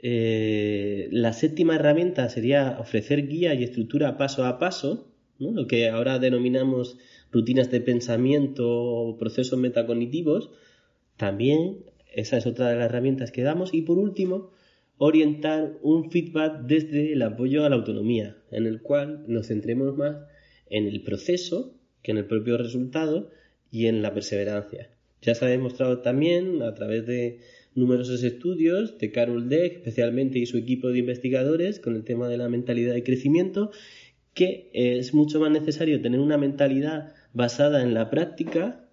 Speaker 2: Eh, la séptima herramienta sería ofrecer guía y estructura paso a paso, lo que ahora denominamos rutinas de pensamiento o procesos metacognitivos. También esa es otra de las herramientas que damos. Y por último, orientar un feedback desde el apoyo a la autonomía, en el cual nos centremos más en el proceso que en el propio resultado y en la perseverancia. Ya se ha demostrado también a través de numerosos estudios de Carol Deck, especialmente y su equipo de investigadores, con el tema de la mentalidad de crecimiento, que es mucho más necesario tener una mentalidad basada en la práctica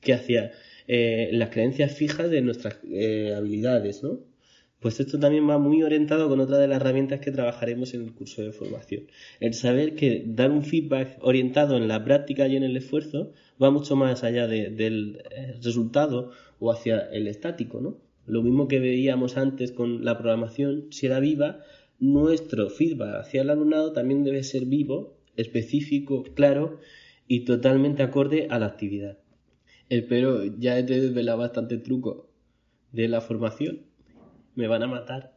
Speaker 2: que hacia eh, las creencias fijas de nuestras eh, habilidades, ¿no? Pues esto también va muy orientado con otra de las herramientas que trabajaremos en el curso de formación. El saber que dar un feedback orientado en la práctica y en el esfuerzo va mucho más allá del eh, resultado o hacia el estático, ¿no? Lo mismo que veíamos antes con la programación, si era viva, nuestro feedback hacia el alumnado también debe ser vivo, específico, claro y totalmente acorde a la actividad. Espero ya he desvelado bastante truco de la formación. Me van a matar.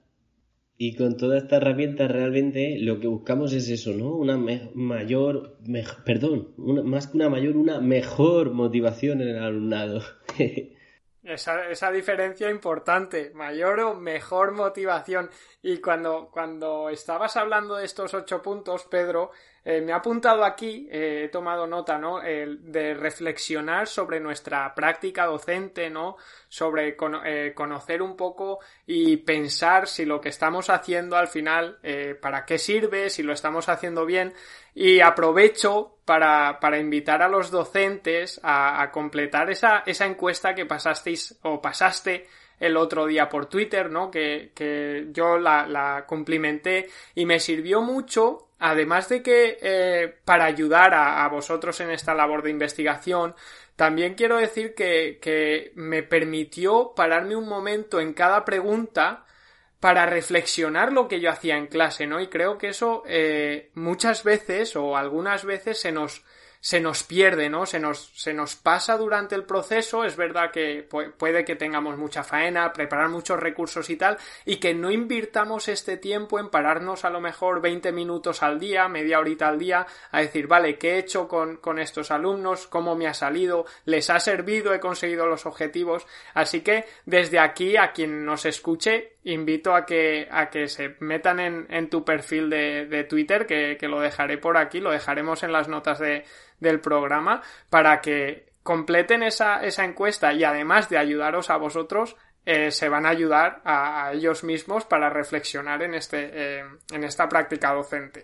Speaker 2: Y con toda esta herramienta realmente lo que buscamos es eso, ¿no? Una mayor, perdón, más que una mayor, una mejor motivación en el alumnado.
Speaker 1: Esa, esa, diferencia importante, mayor o mejor motivación. Y cuando, cuando estabas hablando de estos ocho puntos, Pedro, eh, me ha apuntado aquí, eh, he tomado nota, ¿no? de reflexionar sobre nuestra práctica docente, ¿no? Sobre eh, conocer un poco y pensar si lo que estamos haciendo al final, para qué sirve, si lo estamos haciendo bien. Y aprovecho para, para invitar a los docentes a, a completar esa, esa encuesta que pasasteis o pasaste el otro día por Twitter, ¿no? Que, que yo la, la cumplimenté y me sirvió mucho además de que eh, para ayudar a, a, vosotros en esta labor de investigación, también quiero decir que, que, me permitió pararme un momento en cada pregunta para reflexionar lo que yo hacía en clase, ¿no? Y creo que eso eh, muchas veces o algunas veces se nos se nos pierde, ¿no? Se nos, se nos pasa durante el proceso, es verdad que puede que tengamos mucha faena, preparar muchos recursos y tal, y que no invirtamos este tiempo en pararnos a lo mejor 20 minutos al día, media horita al día, a decir, vale, ¿qué he hecho con, con estos alumnos? ¿Cómo me ha salido? ¿Les ha servido? ¿He conseguido los objetivos? Así que desde aquí, a quien nos escuche, invito a que, a que se metan en, en tu perfil de, de Twitter, que, que, lo dejaré por aquí, lo dejaremos en las notas de, del programa, para que completen esa, esa encuesta y además de ayudaros a vosotros, eh, se van a ayudar a, ellos mismos para reflexionar en, este, eh, en esta práctica docente.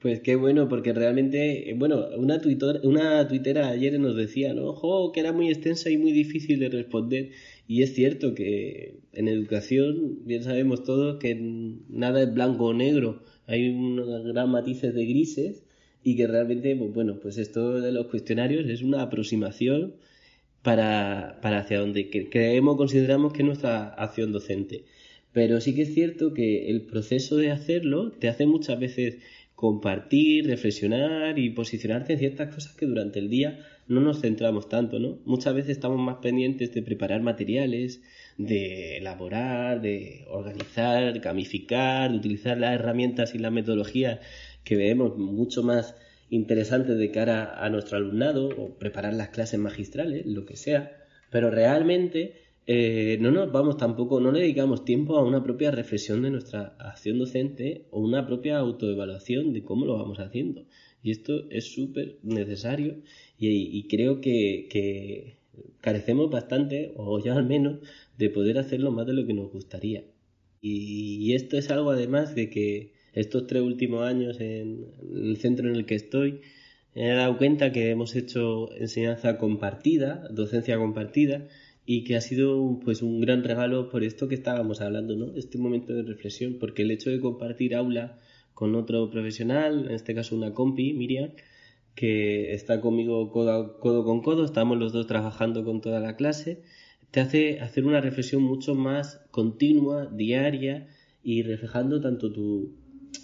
Speaker 2: Pues qué bueno, porque realmente, bueno, una, tuitor, una tuitera ayer nos decía, ¿no? Ojo, que era muy extensa y muy difícil de responder. Y es cierto que en educación, bien sabemos todos que nada es blanco o negro, hay unos gran matices de grises y que realmente, pues, bueno, pues esto de los cuestionarios es una aproximación para, para hacia donde creemos, consideramos que es nuestra acción docente. Pero sí que es cierto que el proceso de hacerlo te hace muchas veces compartir, reflexionar y posicionarte en ciertas cosas que durante el día no nos centramos tanto, ¿no? Muchas veces estamos más pendientes de preparar materiales, de elaborar, de organizar, gamificar, de utilizar las herramientas y las metodologías que vemos mucho más interesantes de cara a nuestro alumnado o preparar las clases magistrales, lo que sea, pero realmente eh, no nos vamos tampoco, no le dedicamos tiempo a una propia reflexión de nuestra acción docente o una propia autoevaluación de cómo lo vamos haciendo. Y esto es súper necesario y, creo que, carecemos bastante, o yo al menos, de poder hacerlo más de lo que nos gustaría. Y, esto es algo además de que estos tres últimos años en, el centro en el que estoy, he dado cuenta que hemos hecho enseñanza compartida, docencia compartida, y que ha sido pues un gran regalo por esto que estábamos hablando, ¿no? Este momento de reflexión, porque el hecho de compartir aula con otro profesional, en este caso una compi, Miriam, que está conmigo codo, codo con codo, estamos los dos trabajando con toda la clase, te hace hacer una reflexión mucho más continua, diaria y reflejando tanto tu,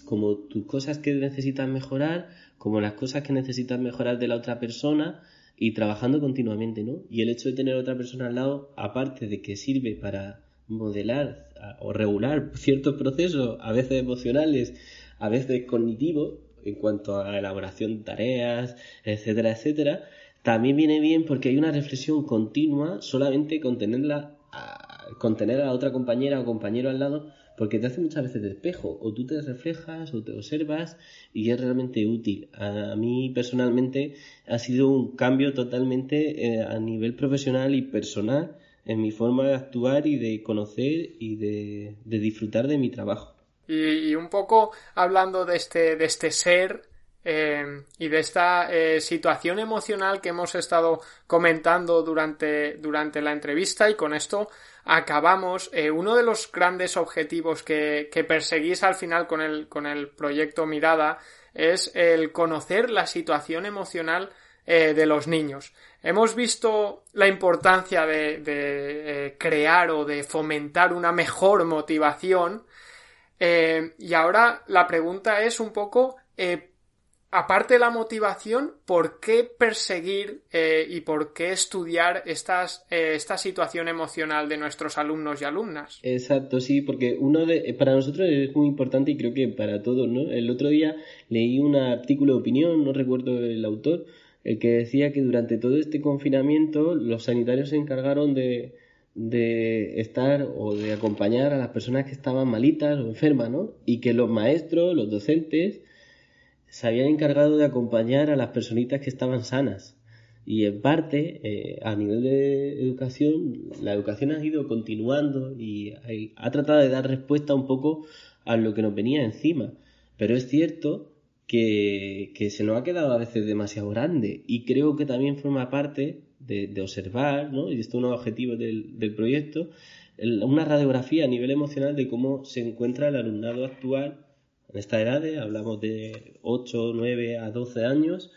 Speaker 2: como tus cosas que necesitas mejorar, como las cosas que necesitas mejorar de la otra persona y trabajando continuamente, ¿no? Y el hecho de tener otra persona al lado, aparte de que sirve para modelar o regular ciertos procesos, a veces emocionales, a veces cognitivos, en cuanto a la elaboración de tareas, etcétera, etcétera, también viene bien porque hay una reflexión continua solamente con tenerla, con tener a la otra compañera o compañero al lado, porque te hace muchas veces de espejo, o tú te reflejas o te observas y es realmente útil. A mí personalmente ha sido un cambio totalmente eh, a nivel profesional y personal en mi forma de actuar y de conocer y de, de disfrutar de mi trabajo.
Speaker 1: Y, un poco hablando de este, de este ser, eh, y de esta eh, situación emocional que hemos estado comentando durante, durante la entrevista y con esto acabamos. Eh, uno de los grandes objetivos que, que perseguís al final con el, con el proyecto Mirada es el conocer la situación emocional de los niños. Hemos visto la importancia de crear o de fomentar una mejor motivación y ahora la pregunta es un poco aparte de la motivación, ¿por qué perseguir eh, y por qué estudiar estas, eh, esta situación emocional de nuestros alumnos y alumnas?
Speaker 2: Exacto, sí, porque uno de, para nosotros es muy importante y creo que para todos, ¿no? El otro día leí un artículo de opinión, no recuerdo el autor, el que decía que durante todo este confinamiento los sanitarios se encargaron de, de estar o de acompañar a las personas que estaban malitas o enfermas, ¿no? Y que los maestros, los docentes, se habían encargado de acompañar a las personitas que estaban sanas. Y en parte, eh, a nivel de educación, la educación ha ido continuando y ha tratado de dar respuesta un poco a lo que nos venía encima. Pero es cierto que, se nos ha quedado a veces demasiado grande y creo que también forma parte de, observar, ¿no? y esto es uno de los objetivos del, del proyecto, una radiografía a nivel emocional de cómo se encuentra el alumnado actual en esta edad, hablamos de 8, 9 a 12 años,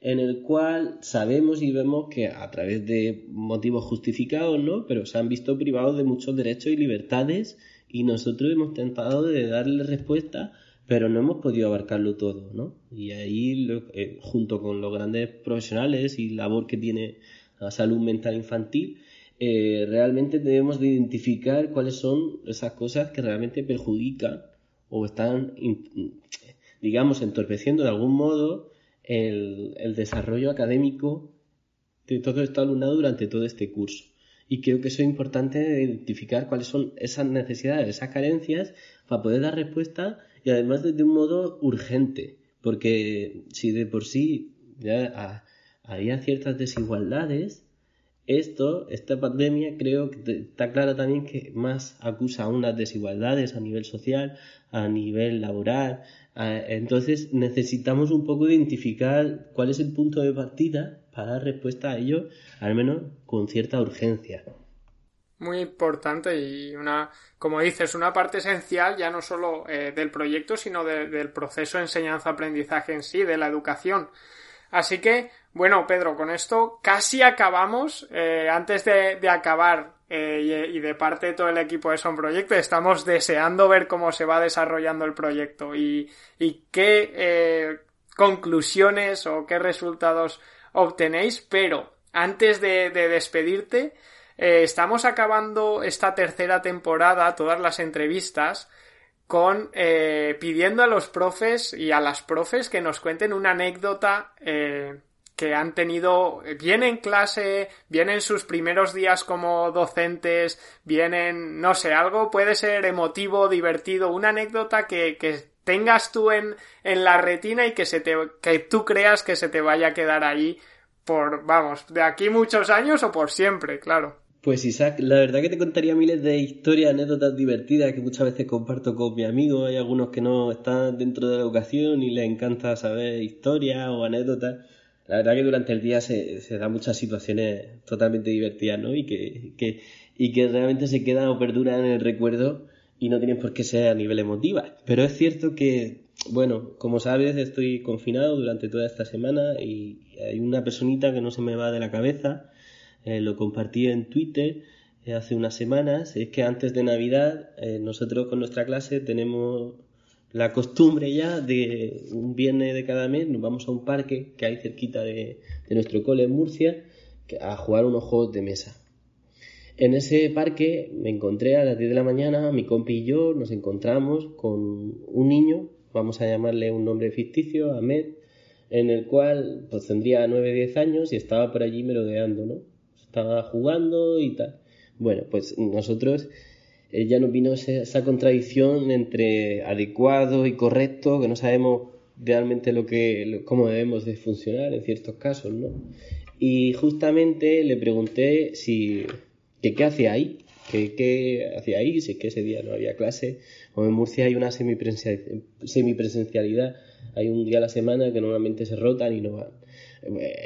Speaker 2: en el cual sabemos y vemos que a través de motivos justificados, ¿no? Pero se han visto privados de muchos derechos y libertades y nosotros hemos tentado de darle respuesta, pero no hemos podido abarcarlo todo, ¿no? Y ahí, eh, junto con los grandes profesionales y labor que tiene la salud mental infantil, eh, realmente debemos de identificar cuáles son esas cosas que realmente perjudican o están, digamos, entorpeciendo de algún modo el, desarrollo académico de todo este alumnado durante todo este curso. Y creo que eso es importante identificar cuáles son esas necesidades, esas carencias, para poder dar respuesta y además de un modo urgente. Porque si de por sí ya había ciertas desigualdades, esto, esta pandemia, creo que está claro también que más acusa a unas desigualdades a nivel social, a nivel laboral. entonces necesitamos un poco identificar cuál es el punto de partida para dar respuesta a ello, al menos con cierta urgencia.
Speaker 1: Muy importante y una, como dices, una parte esencial ya no solo eh, del proyecto, sino del proceso de enseñanza-aprendizaje en sí, de la educación. Así que, bueno, Pedro, con esto casi acabamos. Eh, antes de, acabar eh, y, de parte de todo el equipo de Son Proyecto, estamos deseando ver cómo se va desarrollando el proyecto y, qué eh, conclusiones o qué resultados obtenéis. Pero antes de, despedirte, estamos acabando esta tercera temporada, todas las entrevistas, con eh, pidiendo a los profes y a las profes que nos cuenten una anécdota eh, que han tenido bien en clase, bien en sus primeros días como docentes, vienen, no sé, algo puede ser emotivo, divertido, una anécdota que, que tengas tú en, en la retina y que se te, que tú creas que se te vaya a quedar ahí por, vamos, de aquí muchos años o por siempre, claro.
Speaker 2: Pues Isaac, la verdad que te contaría miles de historias, anécdotas divertidas que muchas veces comparto con mi amigo. Hay algunos que no están dentro de la educación y les encanta saber historias o anécdotas. La verdad que durante el día se, se dan muchas situaciones totalmente divertidas, ¿no? Y que, que, y que realmente se quedan o perduran en el recuerdo y no tienen por qué ser a nivel emotiva. Pero es cierto que, bueno, como sabes, estoy confinado durante toda esta semana y hay una personita que no se me va de la cabeza eh, lo compartí en Twitter eh, hace unas semanas, es que antes de Navidad eh, nosotros con nuestra clase tenemos la costumbre ya de un viernes de cada mes nos vamos a un parque que hay cerquita de, nuestro cole en Murcia a jugar unos juegos de mesa. En ese parque me encontré a las 10 de la mañana, mi compi y yo nos encontramos con un niño, vamos a llamarle un nombre ficticio, Ahmed, en el cual pues tendría 9-10 años y estaba por allí merodeando, ¿no? estaba jugando y tal. Bueno, pues nosotros eh, ya nos vino esa contradicción entre adecuado y correcto, que no sabemos realmente lo que, cómo debemos de funcionar en ciertos casos, ¿no? Y justamente le pregunté si, qué hace ahí, ¿qué, hacía ahí? Si es que ese día no había clase. O en Murcia hay una semipresencialidad, hay un día a la semana que normalmente se rotan y no van.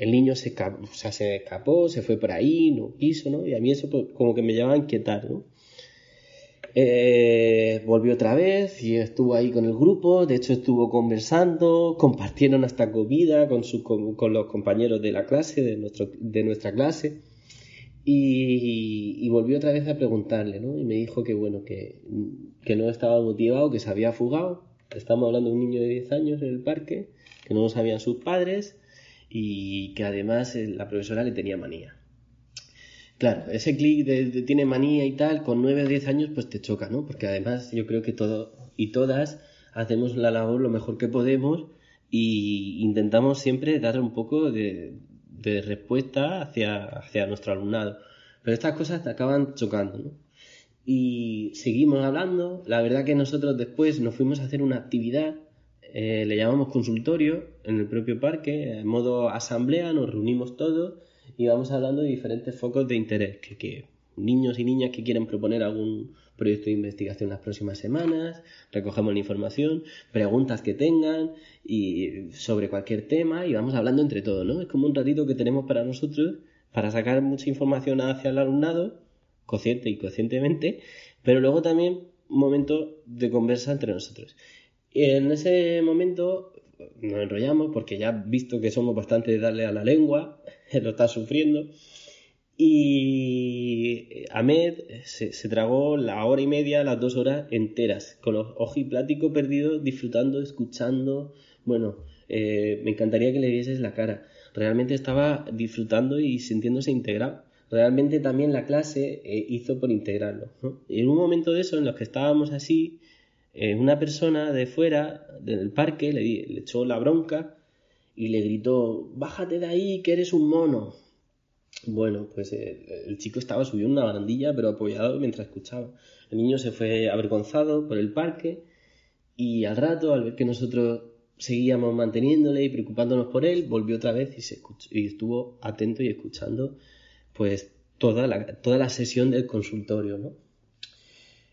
Speaker 2: El niño se escapó, se fue por ahí, no quiso, ¿no? Y a mí eso pues, como que me llevaba a inquietar, ¿no? Eh, volvió otra vez y estuvo ahí con el grupo, de hecho estuvo conversando, compartieron hasta comida con, con, los compañeros de la clase, de, de nuestra clase, y, volvió otra vez a preguntarle, ¿no? Y me dijo que, bueno, que, que no estaba motivado, que se había fugado, estamos hablando de un niño de 10 años en el parque, que no lo sabían sus padres y que además eh, la profesora le tenía manía. Claro, ese clic de, tiene manía y tal, con 9 o 10 años, pues te choca, ¿no? Porque además yo creo que todo y todas hacemos la labor lo mejor que podemos y intentamos siempre dar un poco de, respuesta hacia, hacia nuestro alumnado. Pero estas cosas acaban chocando, ¿no? Y seguimos hablando. La verdad que nosotros después nos fuimos a hacer una actividad, eh, le llamamos consultorio, en el propio parque, en modo asamblea, nos reunimos todos y vamos hablando de diferentes focos de interés, que, niños y niñas que quieren proponer algún proyecto de investigación las próximas semanas, recogemos la información, preguntas que tengan y sobre cualquier tema y vamos hablando entre todos, ¿no? Es como un ratito que tenemos para nosotros para sacar mucha información hacia el alumnado, consciente y conscientemente, pero luego también momento de conversa entre nosotros. En ese momento nos enrollamos porque ya visto que somos bastante de darle a la lengua, lo está sufriendo. Y Ahmed se, tragó la hora y media, las dos horas enteras, con los ojos y pláticos perdidos, disfrutando, escuchando. Bueno, eh, me encantaría que le vieses la cara. Realmente estaba disfrutando y sintiéndose integrado. Realmente también la clase eh, hizo por integrarlo. Y en un momento de eso, en los que estábamos así, eh, una persona de fuera del parque le, echó la bronca y le gritó, bájate de ahí, que eres un mono. Bueno, pues eh, el chico estaba subido en una barandilla, pero apoyado mientras escuchaba. El niño se fue avergonzado por el parque y al rato, al ver que nosotros seguíamos manteniéndole y preocupándonos por él, volvió otra vez y, se y estuvo atento y escuchando pues toda la, toda la sesión del consultorio, ¿no?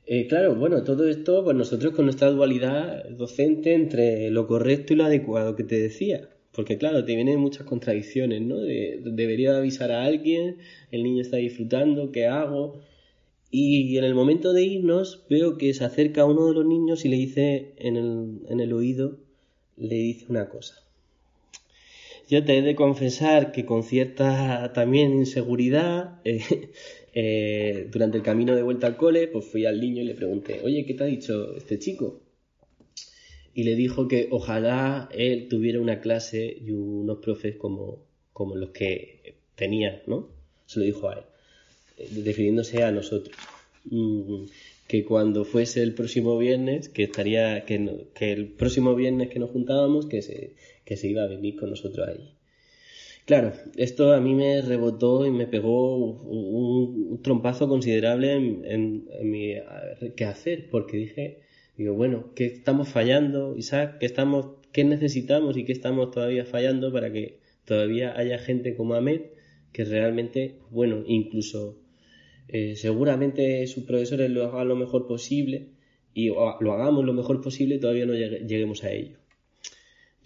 Speaker 2: Eh, claro, bueno, todo esto, pues nosotros con nuestra dualidad docente entre lo correcto y lo adecuado que te decía. Porque claro, te vienen muchas contradicciones, ¿no? debería avisar a alguien, el niño está disfrutando, ¿qué hago? Y en el momento de irnos veo que se acerca a uno de los niños y le dice en el, en el oído, le dice una cosa. Yo te he de confesar que con cierta también inseguridad, eh, eh, durante el camino de vuelta al cole, pues fui al niño y le pregunté, oye, ¿qué te ha dicho este chico? y le dijo que ojalá él tuviera una clase y unos profes como, como los que tenía, ¿no? Se lo dijo a él, eh, refiriéndose a nosotros. Mm, que cuando fuese el próximo viernes, que estaría, que, el próximo viernes que nos juntábamos, que se, que se iba a venir con nosotros ahí. Claro, esto a mí me rebotó y me pegó un, trompazo considerable en, en, en mi qué hacer, porque dije, Digo, bueno, ¿qué estamos fallando, Isaac? ¿Qué, estamos, ¿Qué necesitamos y qué estamos todavía fallando para que todavía haya gente como Ahmed que realmente, bueno, incluso eh, seguramente sus profesores lo hagan lo mejor posible y lo hagamos lo mejor posible, todavía no lleguemos a ello.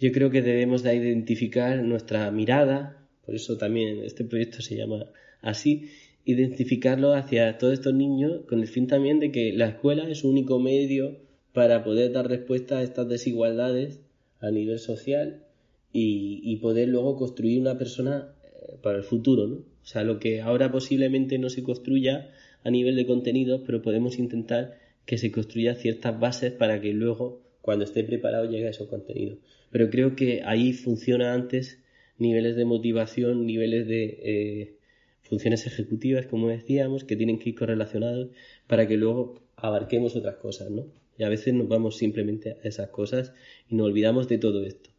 Speaker 2: Yo creo que debemos de identificar nuestra mirada, por eso también este proyecto se llama así, identificarlo hacia todos estos niños con el fin también de que la escuela es un único medio para poder dar respuesta a estas desigualdades a nivel social y, poder luego construir una persona eh, para el futuro, ¿no? O sea, lo que ahora posiblemente no se construya a nivel de contenidos, pero podemos intentar que se construya ciertas bases para que luego, cuando esté preparado, llegue a esos contenidos. Pero creo que ahí funciona antes niveles de motivación, niveles de eh, funciones ejecutivas, como decíamos, que tienen que ir correlacionados para que luego abarquemos otras cosas, ¿no? Y a veces nos vamos simplemente a esas cosas y nos olvidamos de todo esto.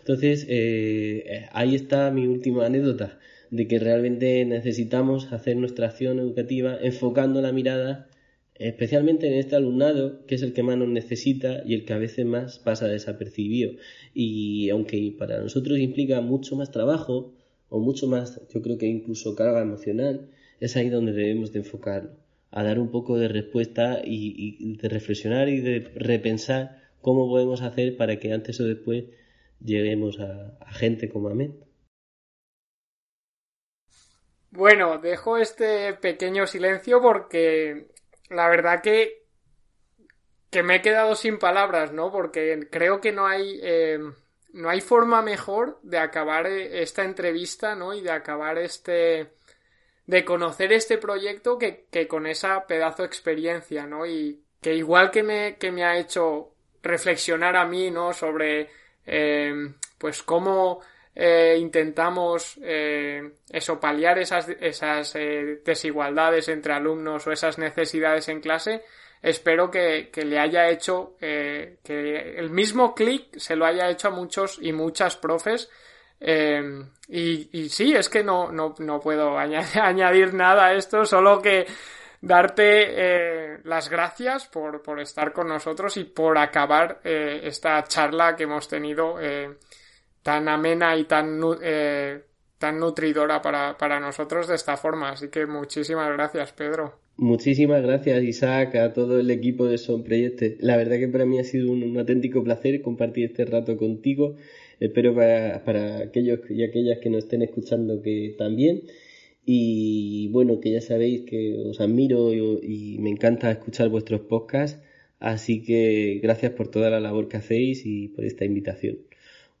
Speaker 2: Entonces, eh, ahí está mi última anécdota, de que realmente necesitamos hacer nuestra acción educativa enfocando la mirada especialmente en este alumnado, que es el que más nos necesita y el que a veces más pasa desapercibido. Y aunque para nosotros implica mucho más trabajo, o mucho más, yo creo que incluso carga emocional, es ahí donde debemos de enfocarlo. a dar un poco de respuesta y, de reflexionar y de repensar cómo podemos hacer para que antes o después lleguemos a, gente como Amén.
Speaker 1: Bueno, dejo este pequeño silencio porque la verdad que, que me he quedado sin palabras, ¿no? Porque creo que no hay, eh, no hay forma mejor de acabar eh, esta entrevista, ¿no? Y de acabar este, de conocer este proyecto que, con esa pedazo de experiencia, ¿no? Y que igual que me, que me ha hecho reflexionar a mí, ¿no? Sobre, eh, pues cómo eh, intentamos eh, eso, paliar esas, esas desigualdades entre alumnos o esas necesidades en clase, espero que, que le haya hecho, que el mismo clic se lo haya hecho a muchos y muchas profes. Eh, y, sí, es que no, no, no puedo añadir, nada a esto, solo que darte eh, las gracias por, por, estar con nosotros y por acabar eh, esta charla que hemos tenido tan amena y tan, tan nutridora para, para nosotros de esta forma. Así que muchísimas gracias, Pedro.
Speaker 2: Muchísimas gracias, Isaac, a todo el equipo de Son. La verdad que para mí ha sido un, auténtico placer compartir este rato contigo Espero para, para aquellos y aquellas que nos estén escuchando que también. Y bueno, que ya sabéis que os admiro y, me encanta escuchar vuestros podcasts. Así que gracias por toda la labor que hacéis y por esta invitación.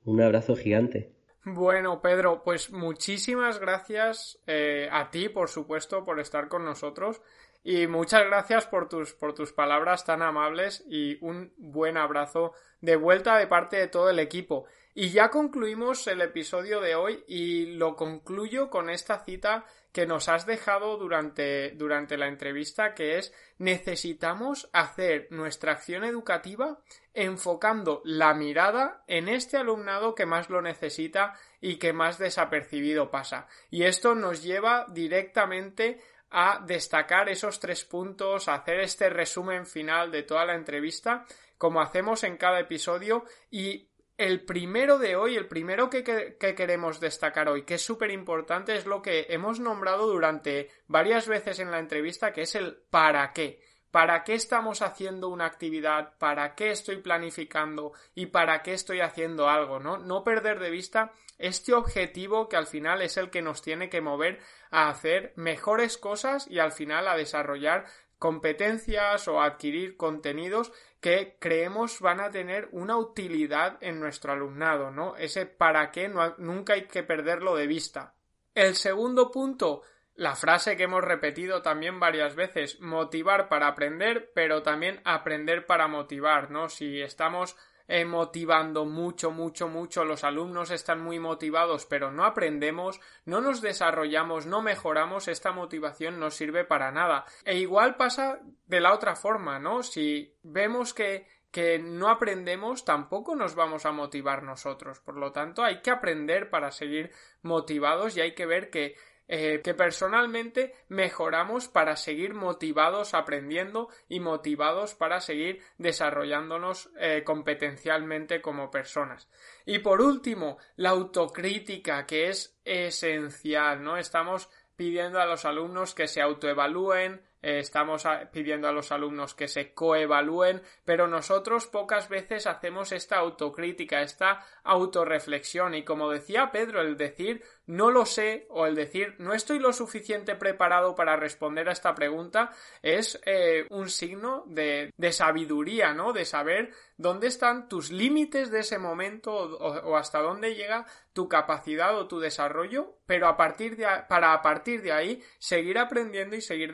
Speaker 2: Un abrazo gigante.
Speaker 1: Bueno, Pedro, pues muchísimas gracias eh, a ti, por supuesto, por estar con nosotros. Y muchas gracias por tus, por tus palabras tan amables y un buen abrazo de vuelta de parte de todo el equipo. Y ya concluimos el episodio de hoy y lo concluyo con esta cita que nos has dejado durante, durante la entrevista que es necesitamos hacer nuestra acción educativa enfocando la mirada en este alumnado que más lo necesita y que más desapercibido pasa. Y esto nos lleva directamente a destacar esos tres puntos, a hacer este resumen final de toda la entrevista, como hacemos en cada episodio, y el primero de hoy, el primero que, queremos destacar hoy, que es súper importante, es lo que hemos nombrado durante varias veces en la entrevista, que es el para qué. ¿Para qué estamos haciendo una actividad? ¿Para qué estoy planificando? ¿Y para qué estoy haciendo algo? ¿no? no perder de vista este objetivo que al final es el que nos tiene que mover a hacer mejores cosas y al final a desarrollar competencias o adquirir contenidos que creemos van a tener una utilidad en nuestro alumnado, ¿no? Ese para qué nunca hay que perderlo de vista. El segundo punto, la frase que hemos repetido también varias veces, motivar para aprender, pero también aprender para motivar, ¿no? Si estamos eh, motivando mucho, mucho, mucho. Los alumnos están muy motivados, pero no aprendemos, no nos desarrollamos, no mejoramos, esta motivación no sirve para nada. E igual pasa de la otra forma, ¿no? Si vemos que que no aprendemos, tampoco nos vamos a motivar nosotros. Por lo tanto, hay que aprender para seguir motivados y hay que ver que eh, que personalmente mejoramos para seguir motivados aprendiendo y motivados para seguir desarrollándonos eh, competencialmente como personas. Y por último, la autocrítica, que es esencial, ¿no? Estamos pidiendo a los alumnos que se autoevalúen, eh, estamos pidiendo a los alumnos que se coevalúen, pero nosotros pocas veces hacemos esta autocrítica, esta autorreflexión y como decía Pedro, el decir no lo sé o el decir no estoy lo suficiente preparado para responder a esta pregunta es eh, un signo de, de, sabiduría, ¿no? De saber dónde están tus límites de ese momento o, hasta dónde llega tu capacidad o tu desarrollo, pero a partir de para a partir de ahí seguir aprendiendo y seguir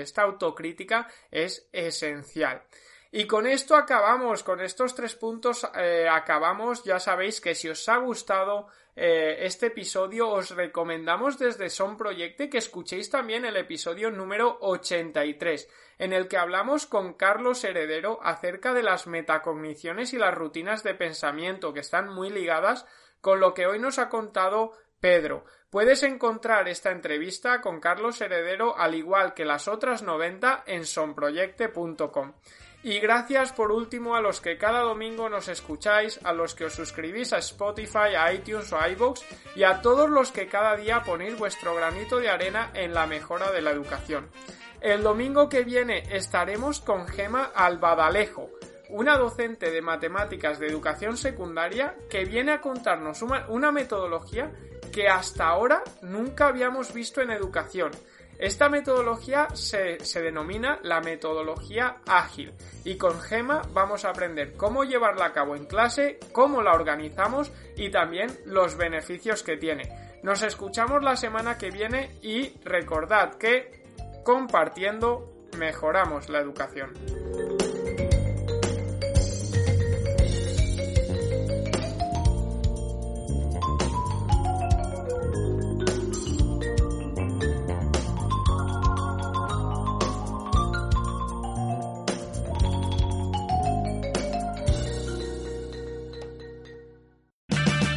Speaker 1: Esta autocrítica es esencial. Y con esto acabamos, con estos tres puntos eh, acabamos. Ya sabéis que si os ha gustado eh, este episodio, os recomendamos desde Son Proyecte que escuchéis también el episodio número 83, en el que hablamos con Carlos Heredero acerca de las metacogniciones y las rutinas de pensamiento que están muy ligadas con lo que hoy nos ha contado Pedro. Puedes encontrar esta entrevista con Carlos Heredero al igual que las otras 90 en sonproyecte.com. Y gracias por último a los que cada domingo nos escucháis, a los que os suscribís a Spotify, a iTunes o a iVoox y a todos los que cada día ponéis vuestro granito de arena en la mejora de la educación. El domingo que viene estaremos con Gema Albadalejo, una docente de matemáticas de educación secundaria que viene a contarnos una, metodología que hasta ahora nunca habíamos visto en educación. Esta metodología se, se, denomina la metodología ágil y con Gema vamos a aprender cómo llevarla a cabo en clase, cómo la organizamos y también los beneficios que tiene. Nos escuchamos la semana que viene y recordad que compartiendo mejoramos la educación.